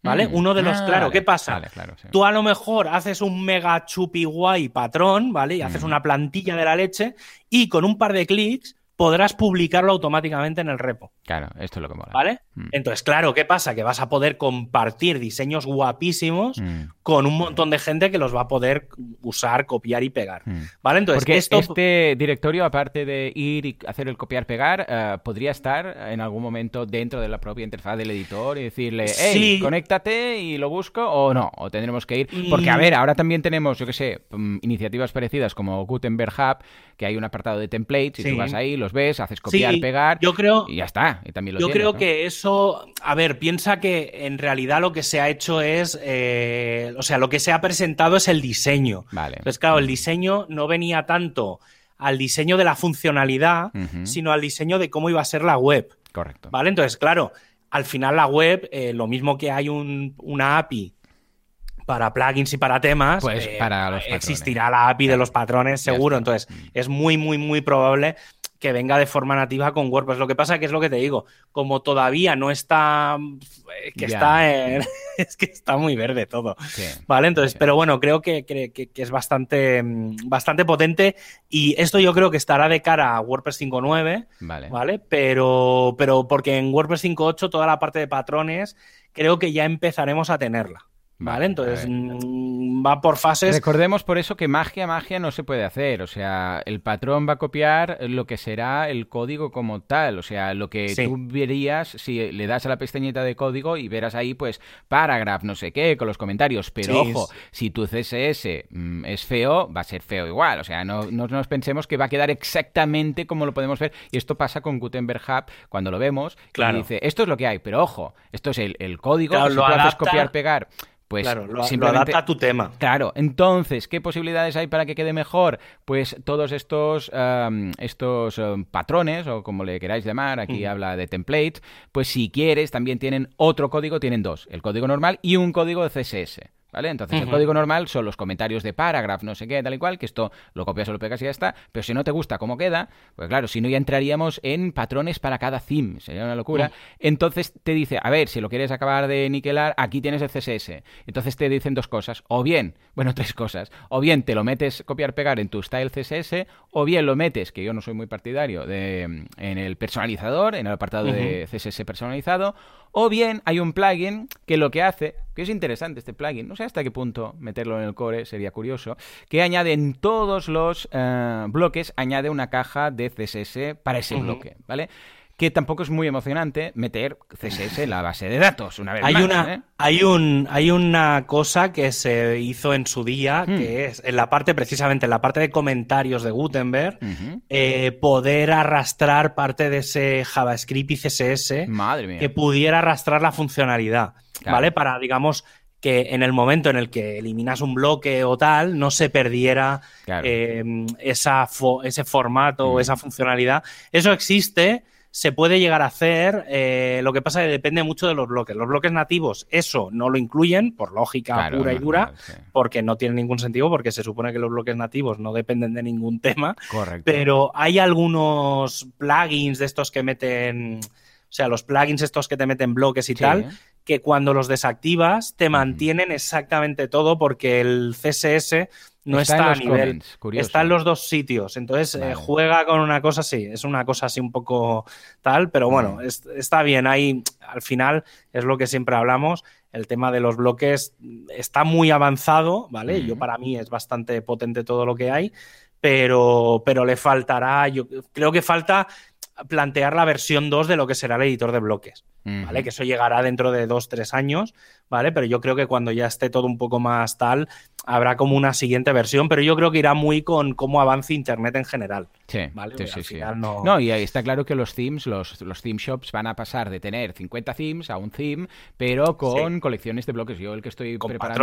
¿Vale? Mm. Uno de los, Ah, claro, vale, ¿qué pasa? vale, claro, sí. Tú a lo mejor haces un mega chupi guay patrón, ¿vale? Y haces Mm. una plantilla de la leche y con un par de clics podrás publicarlo automáticamente en el repo, Claro, esto es lo que mola. ¿vale? Mm. Entonces, claro, ¿qué pasa? Que vas a poder compartir diseños guapísimos mm. con un montón de gente que los va a poder usar, copiar y pegar. Mm. ¿Vale? Entonces, Porque este directorio, aparte de ir y hacer el copiar-pegar, eh, podría estar en algún momento dentro de la propia interfaz del editor y decirle, hey, conéctate y lo busco, o no, o tendremos que ir. Porque, a ver, ahora también tenemos, yo qué sé, iniciativas parecidas como Gutenberg Hub, que hay un apartado de templates y tú vas ahí, los ves, haces copiar, pegar yo creo, y ya está. Y también lo yo creo que eso, a ver, piensa que en realidad lo que se ha hecho es, eh, o sea, lo que se ha presentado es el diseño. Vale. Pues claro, el diseño no venía tanto al diseño de la funcionalidad, sino al diseño de cómo iba a ser la web. Correcto. ¿Vale? Entonces, claro, al final la web, eh, lo mismo que hay un, una API para plugins y para temas, pues eh, para existirá la API de los patrones seguro. Entonces, mm. es muy, muy, muy probable que venga de forma nativa con WordPress. Lo que pasa que es lo que te digo, como todavía no está, eh, que está es que está muy verde todo, ¿vale? Entonces, pero bueno, creo que, es bastante, mm, bastante potente y esto yo creo que estará de cara a WordPress 5.9, vale. ¿vale? Pero, pero porque en WordPress 5.8 toda la parte de patrones creo que ya empezaremos a tenerla. ¿Vale? Entonces mm, va por fases. Recordemos por eso que magia, magia no se puede hacer. O sea, el patrón va a copiar lo que será el código como tal. O sea, lo que tú verías si le das a la pestañita de código y verás ahí, pues, paragraph, no sé qué, con los comentarios. Pero ojo, si tu CSS mm, es feo, va a ser feo igual. O sea, no, nos pensemos que va a quedar exactamente como lo podemos ver. Y esto pasa con Gutenberg Hub cuando lo vemos. Claro. Y dice, esto es lo que hay, pero ojo, esto es el, código que si tú haces copiar, pegar pues claro, lo, simplemente, a tu tema. Claro, entonces, ¿qué posibilidades hay para que quede mejor? Pues todos estos, estos patrones, o como le queráis llamar, aquí habla de templates, pues si quieres, también tienen otro código, tienen dos, el código normal y un código de CSS. ¿Vale? Entonces, el código normal son los comentarios de paragraph, no sé qué, tal y cual, que esto lo copias o lo pegas y ya está. Pero si no te gusta cómo queda, pues claro, si no ya entraríamos en patrones para cada theme, sería una locura. Entonces te dice, a ver, si lo quieres acabar de niquelar, aquí tienes el CSS. Entonces te dicen dos cosas, o bien, bueno, tres cosas, o bien te lo metes copiar-pegar en tu style CSS, o bien lo metes, que yo no soy muy partidario, de, en el personalizador, en el apartado de CSS personalizado, o bien hay un plugin que lo que hace, que es interesante este plugin, no sé hasta qué punto meterlo en el core, sería curioso, que añade en todos los eh, bloques, añade una caja de CSS para ese bloque, ¿vale? Que tampoco es muy emocionante meter CSS en la base de datos, una vez hay más, Una, ¿eh? hay, un, hay una cosa que se hizo en su día, hmm. que es en la parte, precisamente en la parte de comentarios de Gutenberg, eh, poder arrastrar parte de ese JavaScript y CSS que pudiera arrastrar la funcionalidad, ¿vale? Para, digamos, que en el momento en el que eliminas un bloque o tal, no se perdiera eh, esa ese formato o esa funcionalidad. Eso existe, se puede llegar a hacer. Eh, lo que pasa es que depende mucho de los bloques. Los bloques nativos, eso no lo incluyen, por lógica pura y dura, porque no tiene ningún sentido, porque se supone que los bloques nativos no dependen de ningún tema. Correcto. Pero hay algunos plugins de estos que meten. O sea, los plugins estos que te meten bloques y tal, que cuando los desactivas te mantienen exactamente todo porque el CSS no está, a nivel. Está en los dos sitios. Entonces eh, juega con una cosa así. Es una cosa así un poco tal, pero bueno, está bien. Ahí al final es lo que siempre hablamos. El tema de los bloques está muy avanzado, ¿vale? Yo para mí es bastante potente todo lo que hay, pero, pero le faltará. Yo creo que falta plantear la versión 2 de lo que será el editor de bloques. ¿Vale? Que eso llegará dentro de dos, tres años, ¿vale? Pero yo creo que cuando ya esté todo un poco más tal, habrá como una siguiente versión, pero yo creo que irá muy con cómo avance Internet en general. Sí, sí, sí, No... y ahí está claro que los themes, los, los theme shops van a pasar de tener 50 themes a un theme, pero con colecciones de bloques. Yo el que estoy preparando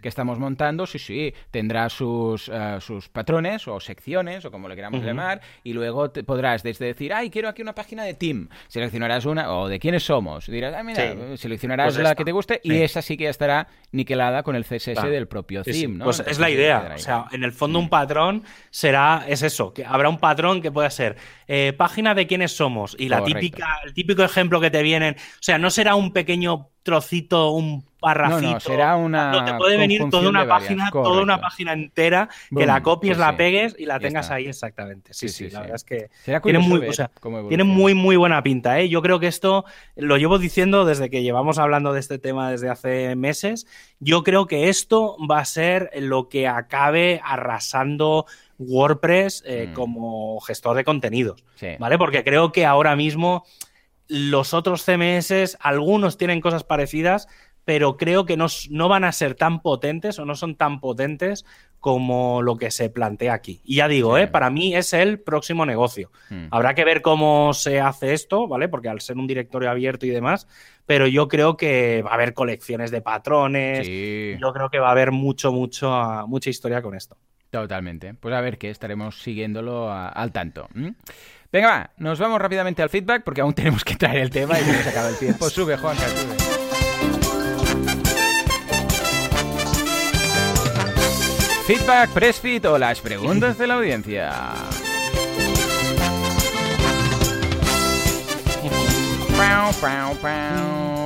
que estamos montando, sí, sí, tendrá sus, eh, sus patrones o secciones o como le queramos llamar, y luego te podrás desde decir, ay, quiero aquí una página de team, seleccionarás una, o de quiénes somos, dirás, ah, mira, seleccionarás pues la que te guste y esa sí que ya estará niquelada con el CSS del propio theme, ¿no? Pues es la idea, o sea, en el fondo un patrón será, es eso, que habrá un patrón que pueda ser eh, página de quiénes somos y la típica, el típico ejemplo que te vienen, o sea, no será un pequeño trocito, un parrafito. No, no, será una. No, te puede venir toda una página, toda una página entera, que la copies, pues la sí. pegues y la tengas está. ahí exactamente. Sí, sí, Sí, sí, la verdad es que tiene muy, o sea, tiene muy, muy buena pinta, ¿eh? Yo creo que esto lo llevo diciendo desde que llevamos hablando de este tema desde hace meses. Yo creo que esto va a ser lo que acabe arrasando WordPress eh, Mm. como gestor de contenidos. Sí. ¿Vale? Porque creo que ahora mismo los otros CMS, algunos tienen cosas parecidas, pero creo que no, no van a ser tan potentes o no son tan potentes como lo que se plantea aquí. Y ya digo, Sí. ¿eh? para mí es el próximo negocio. Mm. Habrá que ver cómo se hace esto, ¿vale? Porque al ser un directorio abierto y demás, pero yo creo que va a haber colecciones de patrones. Sí, Yo creo que va a haber mucho, mucho, mucha historia con esto. totalmente. Pues a ver que estaremos siguiéndolo a- al tanto. Venga, va, nos vamos rápidamente al feedback porque aún tenemos que traer el tema y se nos acaba el tiempo. Sube, Juanca, sube. Feedback, Pressfit o las preguntas de la audiencia.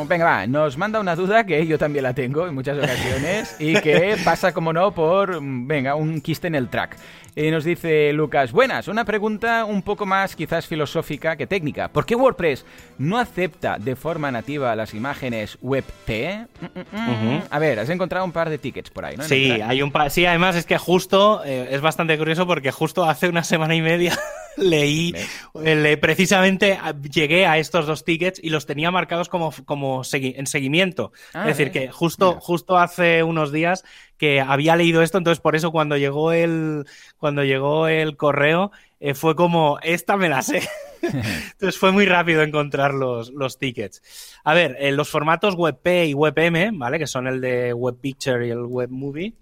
Venga, va, nos manda una duda que yo también la tengo en muchas ocasiones y que pasa, como no, por, venga, un quiste en el track. Y nos dice Lucas, buenas, una pregunta un poco más quizás filosófica que técnica. ¿Por qué WordPress no acepta de forma nativa las imágenes WebP? Mm, mm, mm. A ver, has encontrado un par de tickets por ahí, ¿no? Sí, hay un pa- sí, además es que justo eh, es bastante curioso porque justo hace una semana y media leí eh, le- precisamente a- llegué a estos dos tickets y los tenía marcados como, como segui- en seguimiento. Ah, es decir, eh, que justo, mira. justo hace unos días que había leído esto, entonces por eso cuando llegó el, cuando llegó el correo eh, fue como, esta me la sé. Entonces fue muy rápido encontrar los, los tickets. A ver, eh, los formatos WebP y WebM, ¿vale? Que son el de Web Picture y el Web Movie.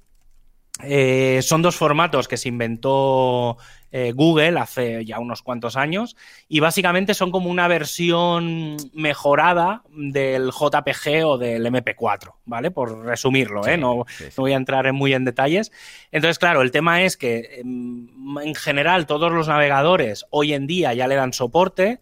eh, son dos formatos que se inventó eh, Google hace ya unos cuantos años y básicamente son como una versión mejorada del JPG o del MP4, ¿vale? Por resumirlo, ¿eh? No voy a entrar en muy en detalles. Entonces, claro, el tema es que em, en general todos los navegadores hoy en día ya le dan soporte,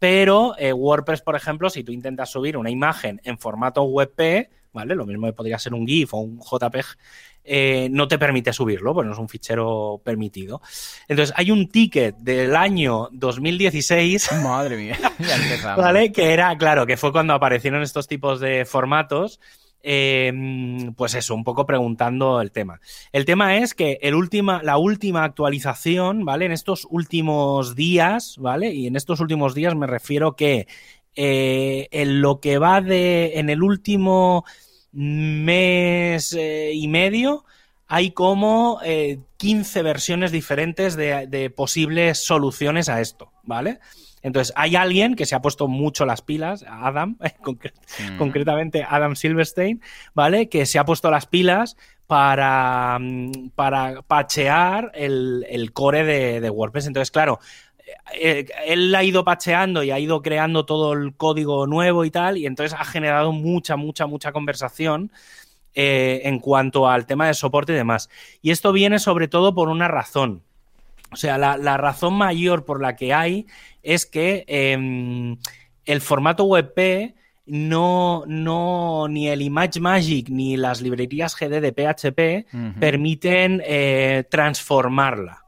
pero eh, WordPress, por ejemplo, si tú intentas subir una imagen en formato WebP, ¿vale? Lo mismo que podría ser un GIF o un JPG, eh, no te permite subirlo, pues no es un fichero permitido. Entonces, hay un ticket del año 2016 Madre mía, ya empezamos. ¿Vale? Que era, claro, que fue cuando aparecieron estos tipos de formatos. eh, pues eso, un poco preguntando el tema. El tema es que el última, la última actualización, ¿vale? En estos últimos días, ¿vale? Y en estos últimos días me refiero que eh, en lo que va de. en el último mes eh, y medio hay como eh, 15 versiones diferentes de, de posibles soluciones a esto, ¿vale? Entonces, hay alguien que se ha puesto mucho las pilas, Adam, concre- Mm. concretamente Adam Silverstein, ¿vale? Que se ha puesto las pilas para, mm, para pachear el, el core de, de WordPress. Entonces, claro, eh, él ha ido pacheando y ha ido creando todo el código nuevo y tal, y entonces ha generado mucha, mucha, mucha conversación eh, en cuanto al tema de soporte y demás. Y esto viene sobre todo por una razón. O sea, la, la razón mayor por la que hay es que eh, el formato WebP no, no, ni el ImageMagick ni las librerías GD de PHP permiten eh, transformarla.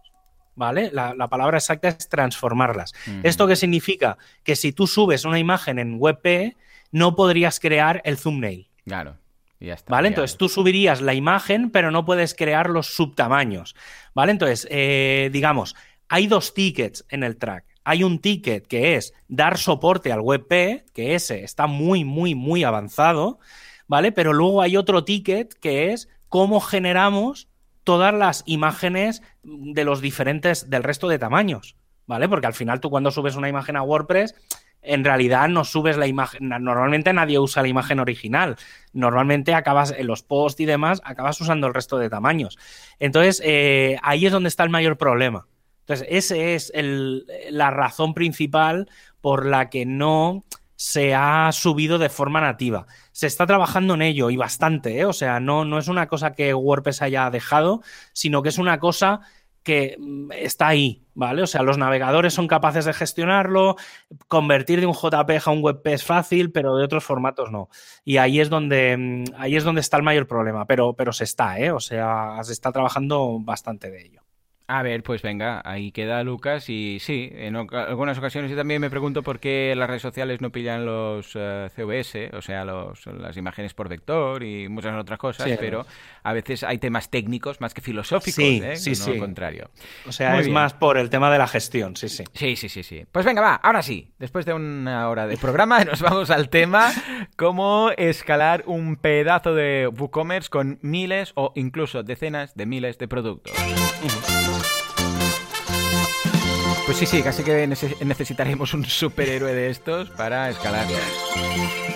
¿Vale? La, la palabra exacta es transformarlas. ¿Esto qué significa? Que si tú subes una imagen en WebP, no podrías crear el thumbnail. Claro, ya está. ¿Vale? ya. Entonces tú subirías la imagen, pero no puedes crear los subtamaños. ¿Vale? Entonces, eh, digamos, hay dos tickets en el track. Hay un ticket que es dar soporte al WebP, que ese está muy, muy, muy avanzado, ¿vale? Pero luego hay otro ticket que es cómo generamos todas las imágenes de los diferentes, del resto de tamaños, ¿vale? Porque al final tú cuando subes una imagen a WordPress, en realidad no subes la imagen, normalmente nadie usa la imagen original, normalmente acabas en los posts y demás, acabas usando el resto de tamaños. Entonces, eh, ahí es donde está el mayor problema. Entonces, esa es el- la razón principal por la que no se ha subido de forma nativa. Se está trabajando en ello y bastante, ¿eh? o sea, no, no es una cosa que WordPress haya dejado, sino que es una cosa que mm, está ahí, ¿vale? O sea, los navegadores son capaces de gestionarlo, convertir de un JPG a un WebP es fácil, pero de otros formatos no. Y ahí es donde, mm, ahí es donde está el mayor problema, pero, pero se está, ¿eh? O sea, se está trabajando bastante de ello. A ver, pues venga, ahí queda Lucas y sí, en algunas ocasiones yo también me pregunto por qué las redes sociales no pillan los eh, CVS, o sea, los, las imágenes por vector y muchas otras cosas, pero a veces hay temas técnicos más que filosóficos, sí, ¿eh? sí, sí. contrario. O sea, es más por el tema de la gestión, sí, sí. Sí, sí, sí, sí. Pues venga, va, ahora sí, después de una hora de programa nos vamos al tema cómo escalar un pedazo de WooCommerce con miles o incluso decenas de miles de productos. Pues sí, sí, casi que necesitaremos un superhéroe de estos para escalar.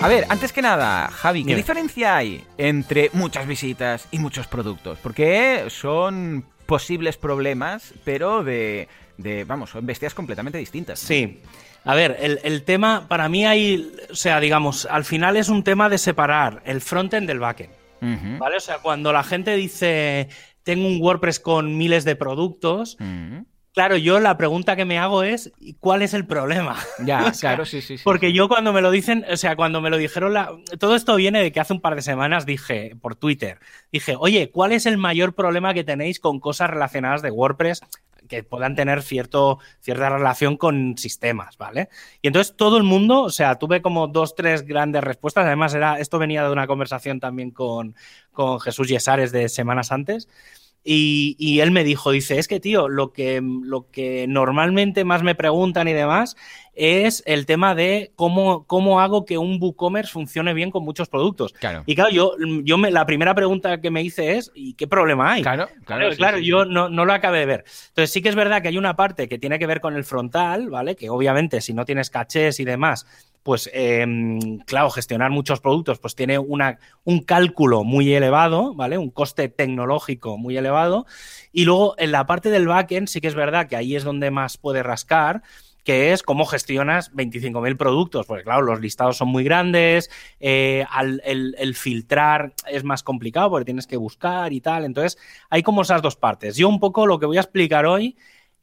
A ver, antes que nada, Javi, ¿qué diferencia hay entre muchas visitas y muchos productos? Porque son posibles problemas, pero de, vamos, son bestias completamente distintas. Sí. A ver, el, tema, para mí hay, o sea, digamos, al final es un tema de separar el frontend del backend. ¿Vale? O sea, cuando la gente dice, tengo un WordPress con miles de productos, Claro, yo la pregunta que me hago es, ¿cuál es el problema? Ya, claro, sí, sí, Porque yo cuando me lo dicen, o sea, cuando me lo dijeron, la... todo esto viene de que hace un par de semanas dije por Twitter, dije, oye, ¿cuál es el mayor problema que tenéis con cosas relacionadas de WordPress que puedan tener cierto, cierta relación con sistemas, ¿vale? Y entonces todo el mundo, o sea, tuve como dos, tres grandes respuestas. Además, era, esto venía de una conversación también con, con Jesús Yesares de semanas antes. Y, él me dijo, dice, es que tío, lo que, lo que normalmente más me preguntan y demás es el tema de cómo, cómo hago que un WooCommerce funcione bien con muchos productos. Y claro, yo, yo me, la primera pregunta que me hice es, ¿y qué problema hay? Claro, claro. Claro, yo No, no, lo acabé de ver. Entonces sí que es verdad que hay una parte que tiene que ver con el frontal, ¿vale? Que obviamente si no tienes cachés y demás, pues em, claro, gestionar muchos productos pues tiene una, un cálculo muy elevado, ¿vale? Un coste tecnológico muy elevado. Y luego en la parte del backend sí que es verdad que ahí es donde más puede rascar, que es cómo gestionas 25.000 productos. Porque claro, los listados son muy grandes, eh, el, filtrar es más complicado porque tienes que buscar y tal. Entonces, hay como esas dos partes. Yo un poco lo que voy a explicar hoy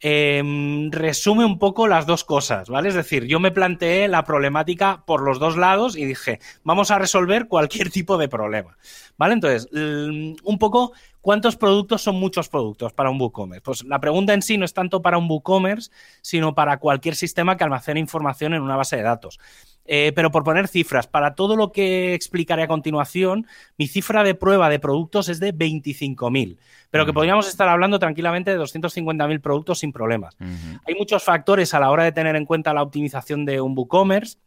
Em, resume un poco las dos cosas, ¿vale? Es decir, yo me planteé la problemática por los dos lados y dije, vamos a resolver cualquier tipo de problema, ¿vale? Entonces, un poco, ¿cuántos productos son muchos productos para un WooCommerce? Pues la pregunta en sí no es tanto para un WooCommerce, sino para cualquier sistema que almacene información en una base de datos. Eh, pero por poner cifras, para todo lo que explicaré a continuación, mi cifra de prueba de productos es de 25.000, pero que podríamos estar hablando tranquilamente de 250.000 productos sin problemas. Hay muchos factores a la hora de tener en cuenta la optimización de un WooCommerce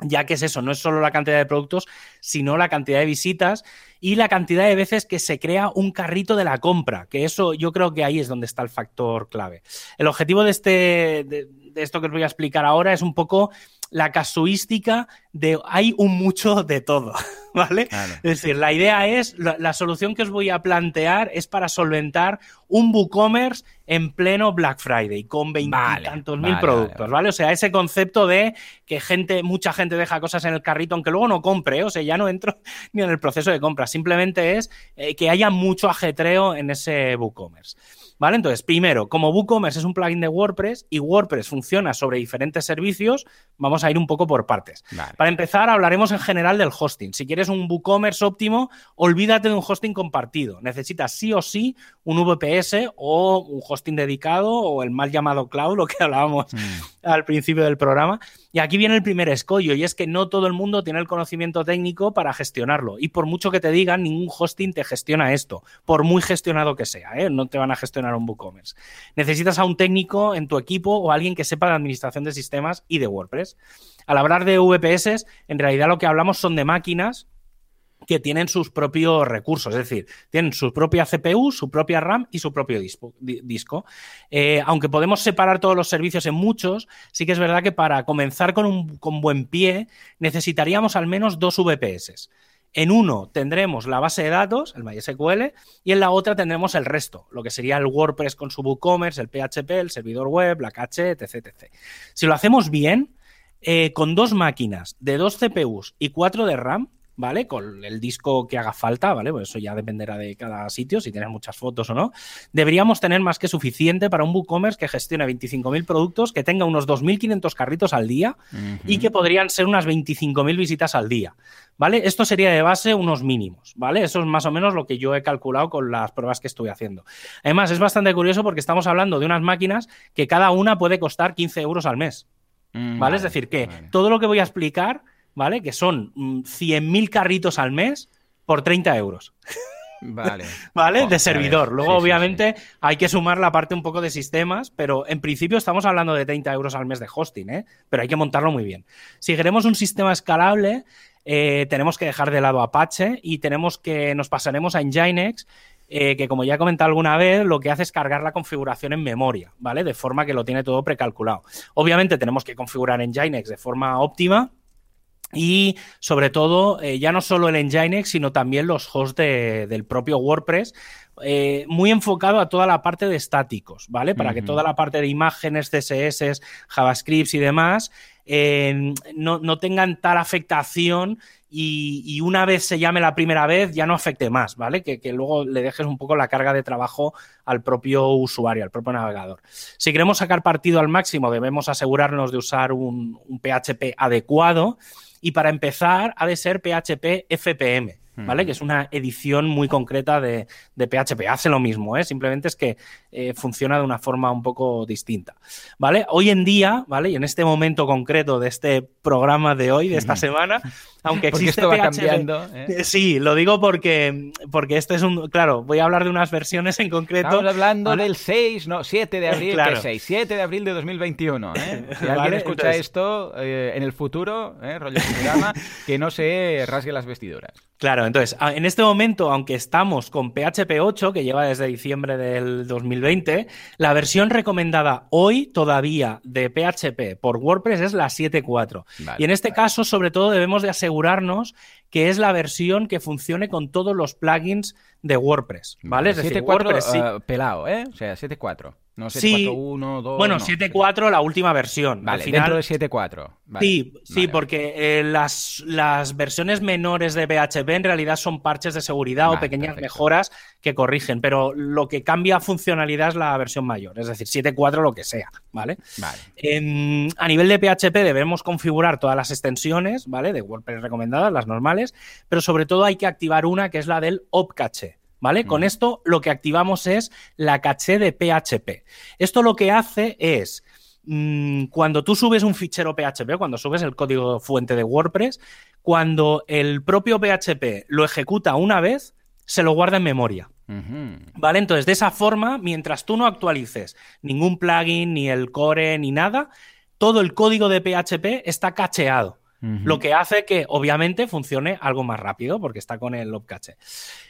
ya que es eso, no es solo la cantidad de productos, sino la cantidad de visitas y la cantidad de veces que se crea un carrito de la compra, que eso yo creo que ahí es donde está el factor clave. El objetivo de, este, esto que os voy a explicar ahora es un poco la casuística de hay un mucho de todo, ¿vale? Es decir, la idea es, la, solución que os voy a plantear es para solventar un WooCommerce en pleno Black Friday con veintitantos mil productos, vale, O sea, ese concepto de que gente, mucha gente deja cosas en el carrito aunque luego no compre, o sea, ya no entro ni en el proceso de compra, simplemente es eh, que haya mucho ajetreo en ese WooCommerce. ¿Vale? Entonces, primero, como WooCommerce es un plugin de WordPress y WordPress funciona sobre diferentes servicios, vamos a ir un poco por partes. Para empezar, hablaremos en general del hosting. Si quieres un WooCommerce óptimo, olvídate de un hosting compartido. Necesitas sí o sí un VPS o un hosting dedicado o el mal llamado cloud, lo que hablábamos mm. al principio del programa. Y aquí viene el primer escollo, y es que no todo el mundo tiene el conocimiento técnico para gestionarlo. Y por mucho que te digan, ningún hosting te gestiona esto, por muy gestionado que sea, ¿eh? no te van a gestionar un WooCommerce. Necesitas a un técnico en tu equipo o alguien que sepa de administración de sistemas y de WordPress. Al hablar de VPS, en realidad lo que hablamos son de máquinas que tienen sus propios recursos, es decir, tienen su propia CPU, su propia RAM y su propio disco. Eh, aunque podemos separar todos los servicios en muchos, sí que es verdad que para comenzar con un con buen pie necesitaríamos al menos dos VPS. En uno tendremos la base de datos, el MySQL, y en la otra tendremos el resto, lo que sería el WordPress con su WooCommerce, el PHP, el servidor web, la caché, etc. etc. Si lo hacemos bien, eh, con dos máquinas de dos CPUs y cuatro de RAM, ¿vale? Con el disco que haga falta, ¿vale? Pues eso ya dependerá de cada sitio, si tienes muchas fotos o no. Deberíamos tener más que suficiente para un WooCommerce que gestione 25.000 productos, que tenga unos 2.500 carritos al día y que podrían ser unas 25.000 visitas al día, ¿vale? Esto sería de base unos mínimos, ¿vale? Eso es más o menos lo que yo he calculado con las pruebas que estoy haciendo. Además, es bastante curioso porque estamos hablando de unas máquinas que cada una puede costar 15 euros al mes, mm, ¿vale? es decir, que todo lo que voy a explicar ¿vale? Que son 100.000 mm, carritos al mes por 30 euros. Vale. ¿Vale? de servidor. Luego, obviamente, hay que sumar la parte un poco de sistemas, pero en principio estamos hablando de 30 euros al mes de hosting, ¿eh? Pero hay que montarlo muy bien. Si queremos un sistema escalable, eh, tenemos que dejar de lado Apache y tenemos que nos pasaremos a Nginx, eh, que como ya he comentado alguna vez, lo que hace es cargar la configuración en memoria, ¿vale? De forma que lo tiene todo precalculado. Obviamente tenemos que configurar Nginx de forma óptima y sobre todo, eh, ya no solo el Nginx, sino también los hosts del propio WordPress, eh, muy enfocado a toda la parte de estáticos, ¿vale? Para que toda la parte de imágenes, CSS, JavaScript y demás eh, no, tengan tal afectación y, una vez se llame la primera vez ya no afecte más, ¿vale? Que, luego le dejes un poco la carga de trabajo al propio usuario, al propio navegador. Si queremos sacar partido al máximo, debemos asegurarnos de usar un PHP adecuado y para empezar, ha de ser PHP FPM. ¿vale? Que es una edición muy concreta de, PHP. Hace lo mismo, ¿eh? Simplemente es que eh, funciona de una forma un poco distinta, ¿vale? Hoy en día, ¿vale? Y en este momento concreto de este programa de hoy, de esta semana, aunque existe esto va cambiando, ¿eh? ¿eh? Sí, lo digo porque, porque este es un... Claro, voy a hablar de unas versiones en concreto. Estamos hablando del 6, no, 7 de abril, claro. 6? 7 de abril de 2021, ¿eh? Si alguien escucha esto en el futuro, rollo programa, que no se rasgue las vestiduras. Claro, entonces, en este momento, aunque estamos con PHP 8, que lleva desde diciembre del 2020, la versión recomendada hoy todavía de PHP por WordPress es la 7.4. y en este caso, sobre todo, debemos de asegurarnos que es la versión que funcione con todos los plugins de WordPress, ¿vale? Es decir, WordPress sí. Eh, pelado, ¿eh? O sea, 7.4. No, 7.4.1, 2. Bueno, 7.4 la última versión. Vale, dentro de 7.4. sí, sí, porque eh, las, las, versiones menores de PHP en realidad son parches de seguridad o pequeñas mejoras que corrigen, pero lo que cambia funcionalidad es la versión mayor, es decir, 7.4 lo que sea, ¿vale? Vale. a nivel de PHP debemos configurar todas las extensiones, ¿vale? De WordPress recomendadas, las normales, pero sobre todo hay que activar una que es la del opcache. ¿Vale? Con esto lo que activamos es la caché de PHP. Esto lo que hace es, mm, cuando tú subes un fichero PHP, cuando subes el código fuente de WordPress, cuando el propio PHP lo ejecuta una vez, se lo guarda en memoria. ¿Vale? Entonces, de esa forma, mientras tú no actualices ningún plugin, ni el core, ni nada, todo el código de PHP está cacheado. Lo que hace que, obviamente, funcione algo más rápido porque está con el cache.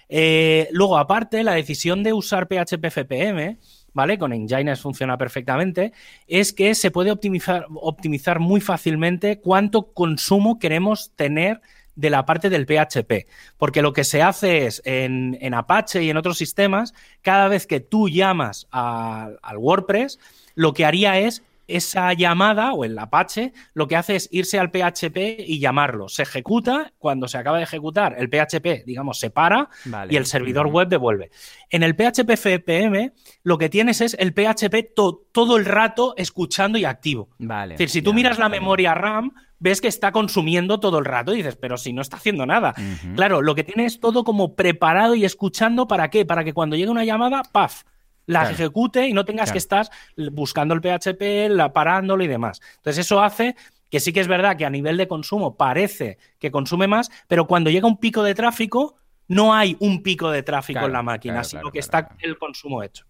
Eh, luego, aparte, la decisión de usar PHP FPM, ¿vale? Con Nginx funciona perfectamente, es que se puede optimizar, optimizar muy fácilmente cuánto consumo queremos tener de la parte del PHP. Porque lo que se hace es en, Apache y en otros sistemas, cada vez que tú llamas al WordPress, lo que haría es esa llamada o el Apache lo que hace es irse al PHP y llamarlo. Se ejecuta, cuando se acaba de ejecutar, el PHP, digamos, se para y el servidor web devuelve. En el PHP FPM lo que tienes es el PHP todo el rato escuchando y activo. Vale, es decir, si tú miras la memoria RAM, ves que está consumiendo todo el rato y dices, pero si no está haciendo nada. Claro, lo que tiene es todo como preparado y escuchando para qué? Para que cuando llegue una llamada, ¡paf! La ejecute y no tengas que estar buscando el PHP, la, parándolo y demás. Entonces, eso hace que sí que es verdad que a nivel de consumo parece que consume más, pero cuando llega un pico de tráfico, no hay un pico de tráfico en la máquina, sino que está el consumo hecho.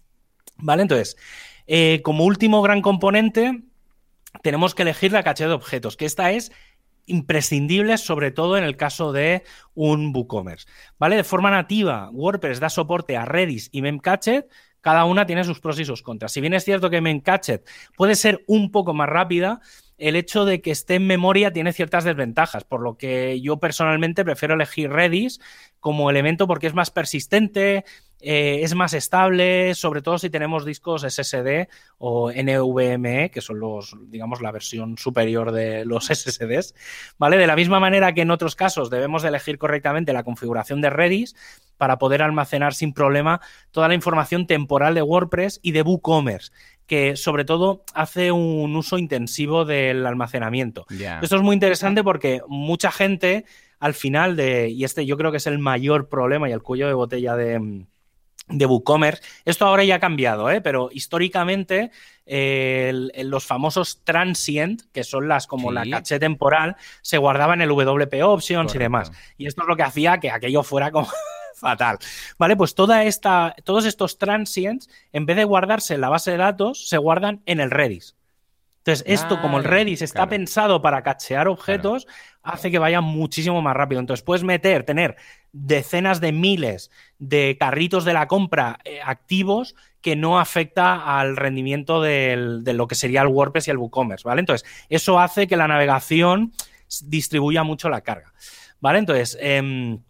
¿Vale? Entonces, eh, como último gran componente, tenemos que elegir la caché de objetos, que esta es imprescindible, sobre todo en el caso de un WooCommerce. ¿Vale? De forma nativa, WordPress da soporte a Redis y Memcached, cada una tiene sus pros y sus contras. Si bien es cierto que Memcached puede ser un poco más rápida, el hecho de que esté en memoria tiene ciertas desventajas, por lo que yo personalmente prefiero elegir Redis como elemento porque es más persistente, eh, es más estable, sobre todo si tenemos discos SSD o NVMe, que son los, digamos, la versión superior de los SSDs, ¿vale? De la misma manera que en otros casos debemos de elegir correctamente la configuración de Redis para poder almacenar sin problema toda la información temporal de WordPress y de WooCommerce que sobre todo hace un uso intensivo del almacenamiento. Esto es muy interesante porque mucha gente al final de, y este yo creo que es el mayor problema y el cuello de botella de, de WooCommerce. Esto ahora ya ha cambiado, ¿eh? pero históricamente los famosos transient, que son las como la caché temporal, se guardaban en el WP Options y demás. Y esto es lo que hacía que aquello fuera como fatal. Vale, pues toda esta, todos estos transients, en vez de guardarse en la base de datos, se guardan en el Redis. Entonces, esto, como el Redis está pensado para cachear objetos, hace que vaya muchísimo más rápido. Entonces, puedes meter, tener decenas de miles de carritos de la compra eh, activos que no afecta al rendimiento de lo que sería el WordPress y el WooCommerce, ¿vale? Entonces, eso hace que la navegación distribuya mucho la carga, ¿vale? Entonces, em,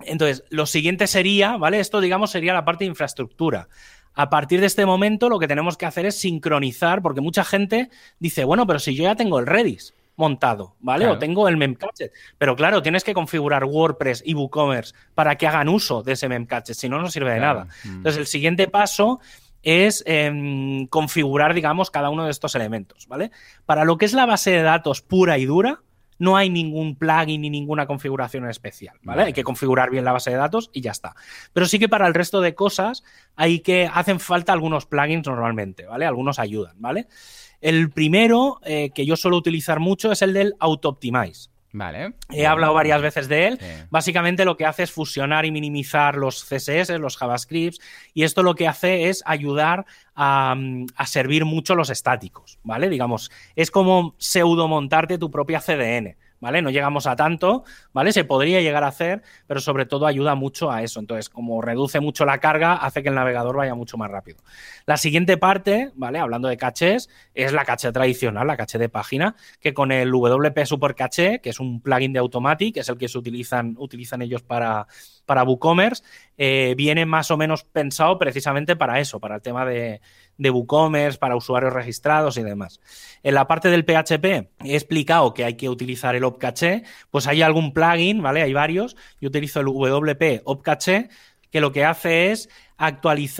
entonces, lo siguiente sería, ¿vale? Esto, digamos, sería la parte de infraestructura. A partir de este momento, lo que tenemos que hacer es sincronizar, porque mucha gente dice, bueno, pero si yo ya tengo el Redis montado, ¿vale? O tengo el Memcached. Pero claro, tienes que configurar WordPress y WooCommerce para que hagan uso de ese Memcached, si no, no sirve de nada. Mm. Entonces, el siguiente paso es em, configurar, digamos, cada uno de estos elementos, ¿vale? Para lo que es la base de datos pura y dura, no hay ningún plugin ni ninguna configuración especial, ¿vale? Hay que configurar bien la base de datos y ya está. Pero sí que para el resto de cosas hay que hacen falta algunos plugins normalmente, ¿vale? Algunos ayudan, ¿vale? El primero eh, que yo suelo utilizar mucho es el del Auto Optimize. Vale. He hablado varias veces de él. Básicamente lo que hace es fusionar y minimizar los CSS, los JavaScripts, y esto lo que hace es ayudar a, a, servir mucho los estáticos, ¿vale? Digamos, es como pseudo montarte tu propia CDN. ¿Vale? No llegamos a tanto, ¿vale? Se podría llegar a hacer, pero sobre todo ayuda mucho a eso. Entonces, como reduce mucho la carga, hace que el navegador vaya mucho más rápido. La siguiente parte, ¿vale? Hablando de cachés, es la caché tradicional, la caché de página, que con el WP Super Caché, que es un plugin de Automatic, es el que se utilizan, utilizan ellos para, para WooCommerce, eh, viene más o menos pensado precisamente para eso, para el tema de, de WooCommerce, para usuarios registrados y demás. En la parte del PHP he explicado que hay que utilizar el OpCache, pues hay algún plugin, ¿vale? Hay varios. Yo utilizo el WP OpCache, que lo que hace es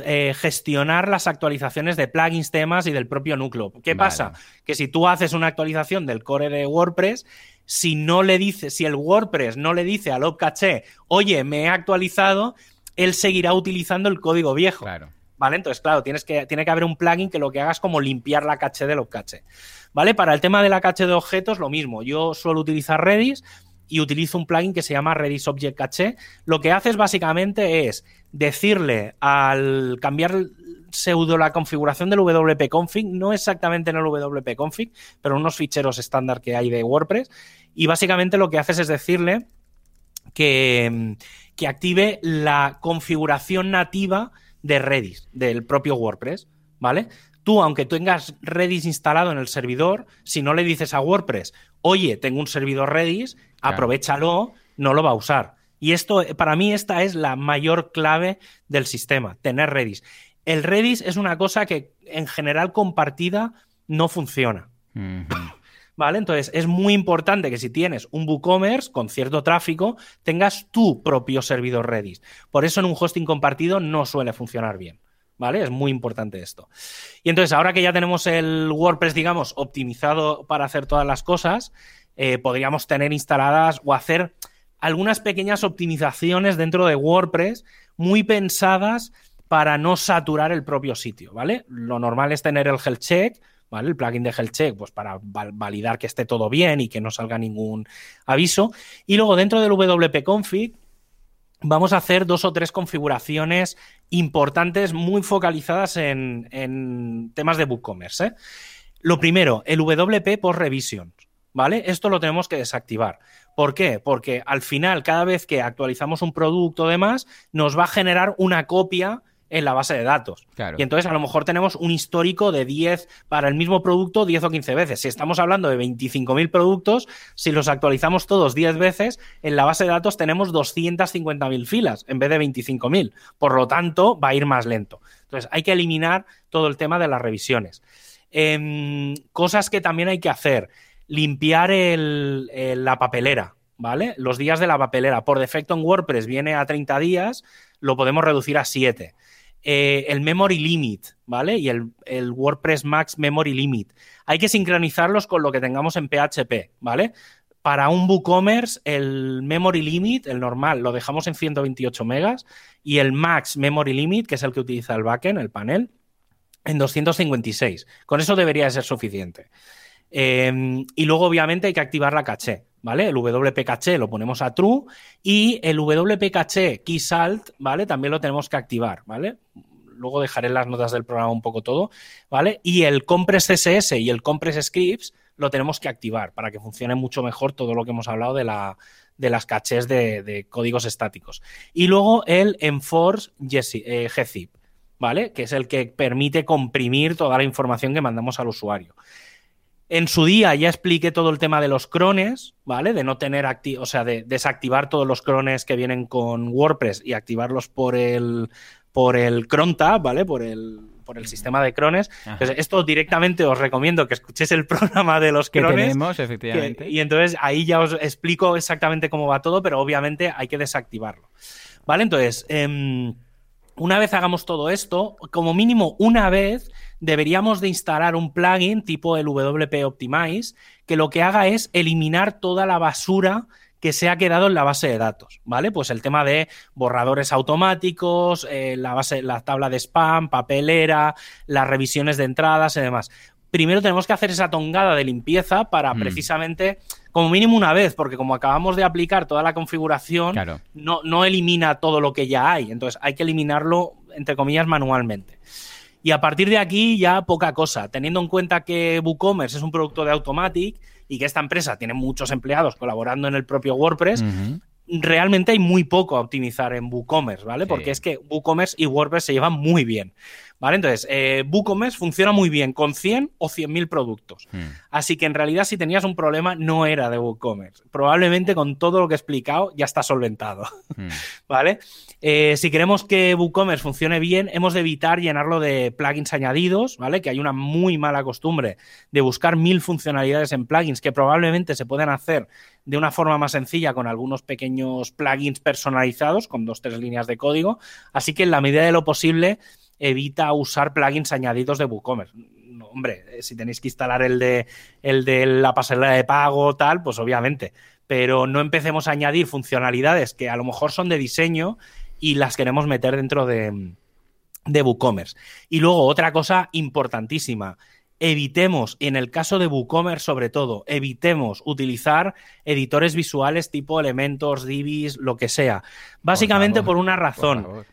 eh, gestionar las actualizaciones de plugins, temas y del propio núcleo. ¿Qué pasa? Que si tú haces una actualización del core de WordPress, si no le dice, si el WordPress no le dice al OpCache, oye, me he actualizado, él seguirá utilizando el código viejo. Claro. ¿Vale? Entonces, claro, tienes que, tiene que haber un plugin que lo que haga es como limpiar la caché del caché. ¿Vale? Para el tema de la caché de objetos, lo mismo. Yo suelo utilizar Redis y utilizo un plugin que se llama Redis Object Cache. Lo que haces básicamente es decirle al cambiar pseudo la configuración del WP config, no exactamente en el WP config, pero unos ficheros estándar que hay de WordPress. Y básicamente lo que haces es decirle que, que active la configuración nativa de Redis, del propio WordPress, ¿vale? Tú, aunque tengas Redis instalado en el servidor, si no le dices a WordPress, oye, tengo un servidor Redis, aprovechalo, no lo va a usar. Y esto, para mí, esta es la mayor clave del sistema, tener Redis. El Redis es una cosa que en general compartida no funciona. ¿Vale? Entonces es muy importante que si tienes un WooCommerce con cierto tráfico, tengas tu propio servidor Redis. Por eso en un hosting compartido no suele funcionar bien. ¿Vale? Es muy importante esto. Y entonces, ahora que ya tenemos el WordPress, digamos, optimizado para hacer todas las cosas, eh, podríamos tener instaladas o hacer algunas pequeñas optimizaciones dentro de WordPress muy pensadas para no saturar el propio sitio, ¿vale? Lo normal es tener el health check, El plugin de health check, pues para validar que esté todo bien y que no salga ningún aviso. Y luego dentro del WP config vamos a hacer dos o tres configuraciones importantes muy focalizadas en, temas de WooCommerce. ¿eh? Lo primero, el WP post revision. ¿Vale? Esto lo tenemos que desactivar. ¿Por qué? Porque al final, cada vez que actualizamos un producto o demás, nos va a generar una copia en la base de datos. Claro. Y entonces a lo mejor tenemos un histórico de 10 para el mismo producto 10 o 15 veces. Si estamos hablando de 25.000 productos, si los actualizamos todos 10 veces, en la base de datos tenemos 250.000 filas en vez de 25.000. Por lo tanto, va a ir más lento. Entonces hay que eliminar todo el tema de las revisiones. Em, cosas que también hay que hacer. Limpiar el- el- la papelera, ¿vale? Los días de la papelera. Por defecto en WordPress viene a 30 días, lo podemos reducir a 7. Eh, el memory limit, ¿vale? Y el, el WordPress Max Memory Limit. Hay que sincronizarlos con lo que tengamos en PHP, ¿vale? Para un WooCommerce, el memory limit, el normal, lo dejamos en 128 megas y el max memory limit, que es el que utiliza el backend, el panel, en 256. Con eso debería de ser suficiente. Eh, y luego, obviamente, hay que activar la caché, ¿vale? El WP lo ponemos a true y el WP caché key salt, ¿vale? También lo tenemos que activar, ¿vale? Luego dejaré las notas del programa un poco todo, ¿vale? Y el compress CSS y el compress scripts lo tenemos que activar para que funcione mucho mejor todo lo que hemos hablado de, la, de las cachés de, de códigos estáticos. Y luego el enforce GZIP, eh, ¿vale? Que es el que permite comprimir toda la información que mandamos al usuario. En su día ya expliqué todo el tema de los crones, ¿vale? De no tener o sea, de desactivar todos los crones que vienen con WordPress y activarlos por el por el cron tab, ¿vale? Por el por el sistema de crones. Entonces, esto directamente os recomiendo que escuchéis el programa de los Que crones. tenemos, efectivamente. que- y entonces ahí ya os explico exactamente cómo va todo, pero obviamente hay que desactivarlo. ¿Vale? Entonces, em, una vez hagamos todo esto, como mínimo una vez deberíamos de instalar un plugin tipo el WP Optimize que lo que haga es eliminar toda la basura que se ha quedado en la base de datos, ¿vale? Pues el tema de borradores automáticos, eh, la base, la tabla de spam, papelera, las revisiones de entradas y demás. Primero tenemos que hacer esa tongada de limpieza para Mm. precisamente, como mínimo una vez, porque como acabamos de aplicar toda la configuración, Claro. no, no elimina todo lo que ya hay. Entonces hay que eliminarlo, entre comillas, manualmente. Y a partir de aquí ya poca cosa, teniendo en cuenta que WooCommerce es un producto de Automatic y que esta empresa tiene muchos empleados colaborando en el propio WordPress, realmente hay muy poco a optimizar en WooCommerce, ¿vale? Sí. Porque es que WooCommerce y WordPress se llevan muy bien, ¿vale? Entonces, eh, WooCommerce funciona muy bien con 100 o 100.000 productos. Mm. Así que en realidad si tenías un problema no era de WooCommerce. Probablemente con todo lo que he explicado ya está solventado. Mm. ¿Vale? Eh, si queremos que WooCommerce funcione bien, hemos de evitar llenarlo de plugins añadidos, ¿vale? Que hay una muy mala costumbre de buscar mil funcionalidades en plugins que probablemente se pueden hacer de una forma más sencilla con algunos pequeños plugins personalizados, con dos, tres líneas de código. Así que en la medida de lo posible, evita usar plugins añadidos de WooCommerce. No, hombre, eh, si tenéis que instalar el de, el de la pasarela de pago, tal, pues obviamente. Pero no empecemos a añadir funcionalidades que a lo mejor son de diseño y las queremos meter dentro de, de WooCommerce. Y luego otra cosa importantísima, evitemos, en el caso de WooCommerce sobre todo, evitemos utilizar editores visuales tipo Elementor, Divis, lo que sea. Básicamente por, favor, una razón.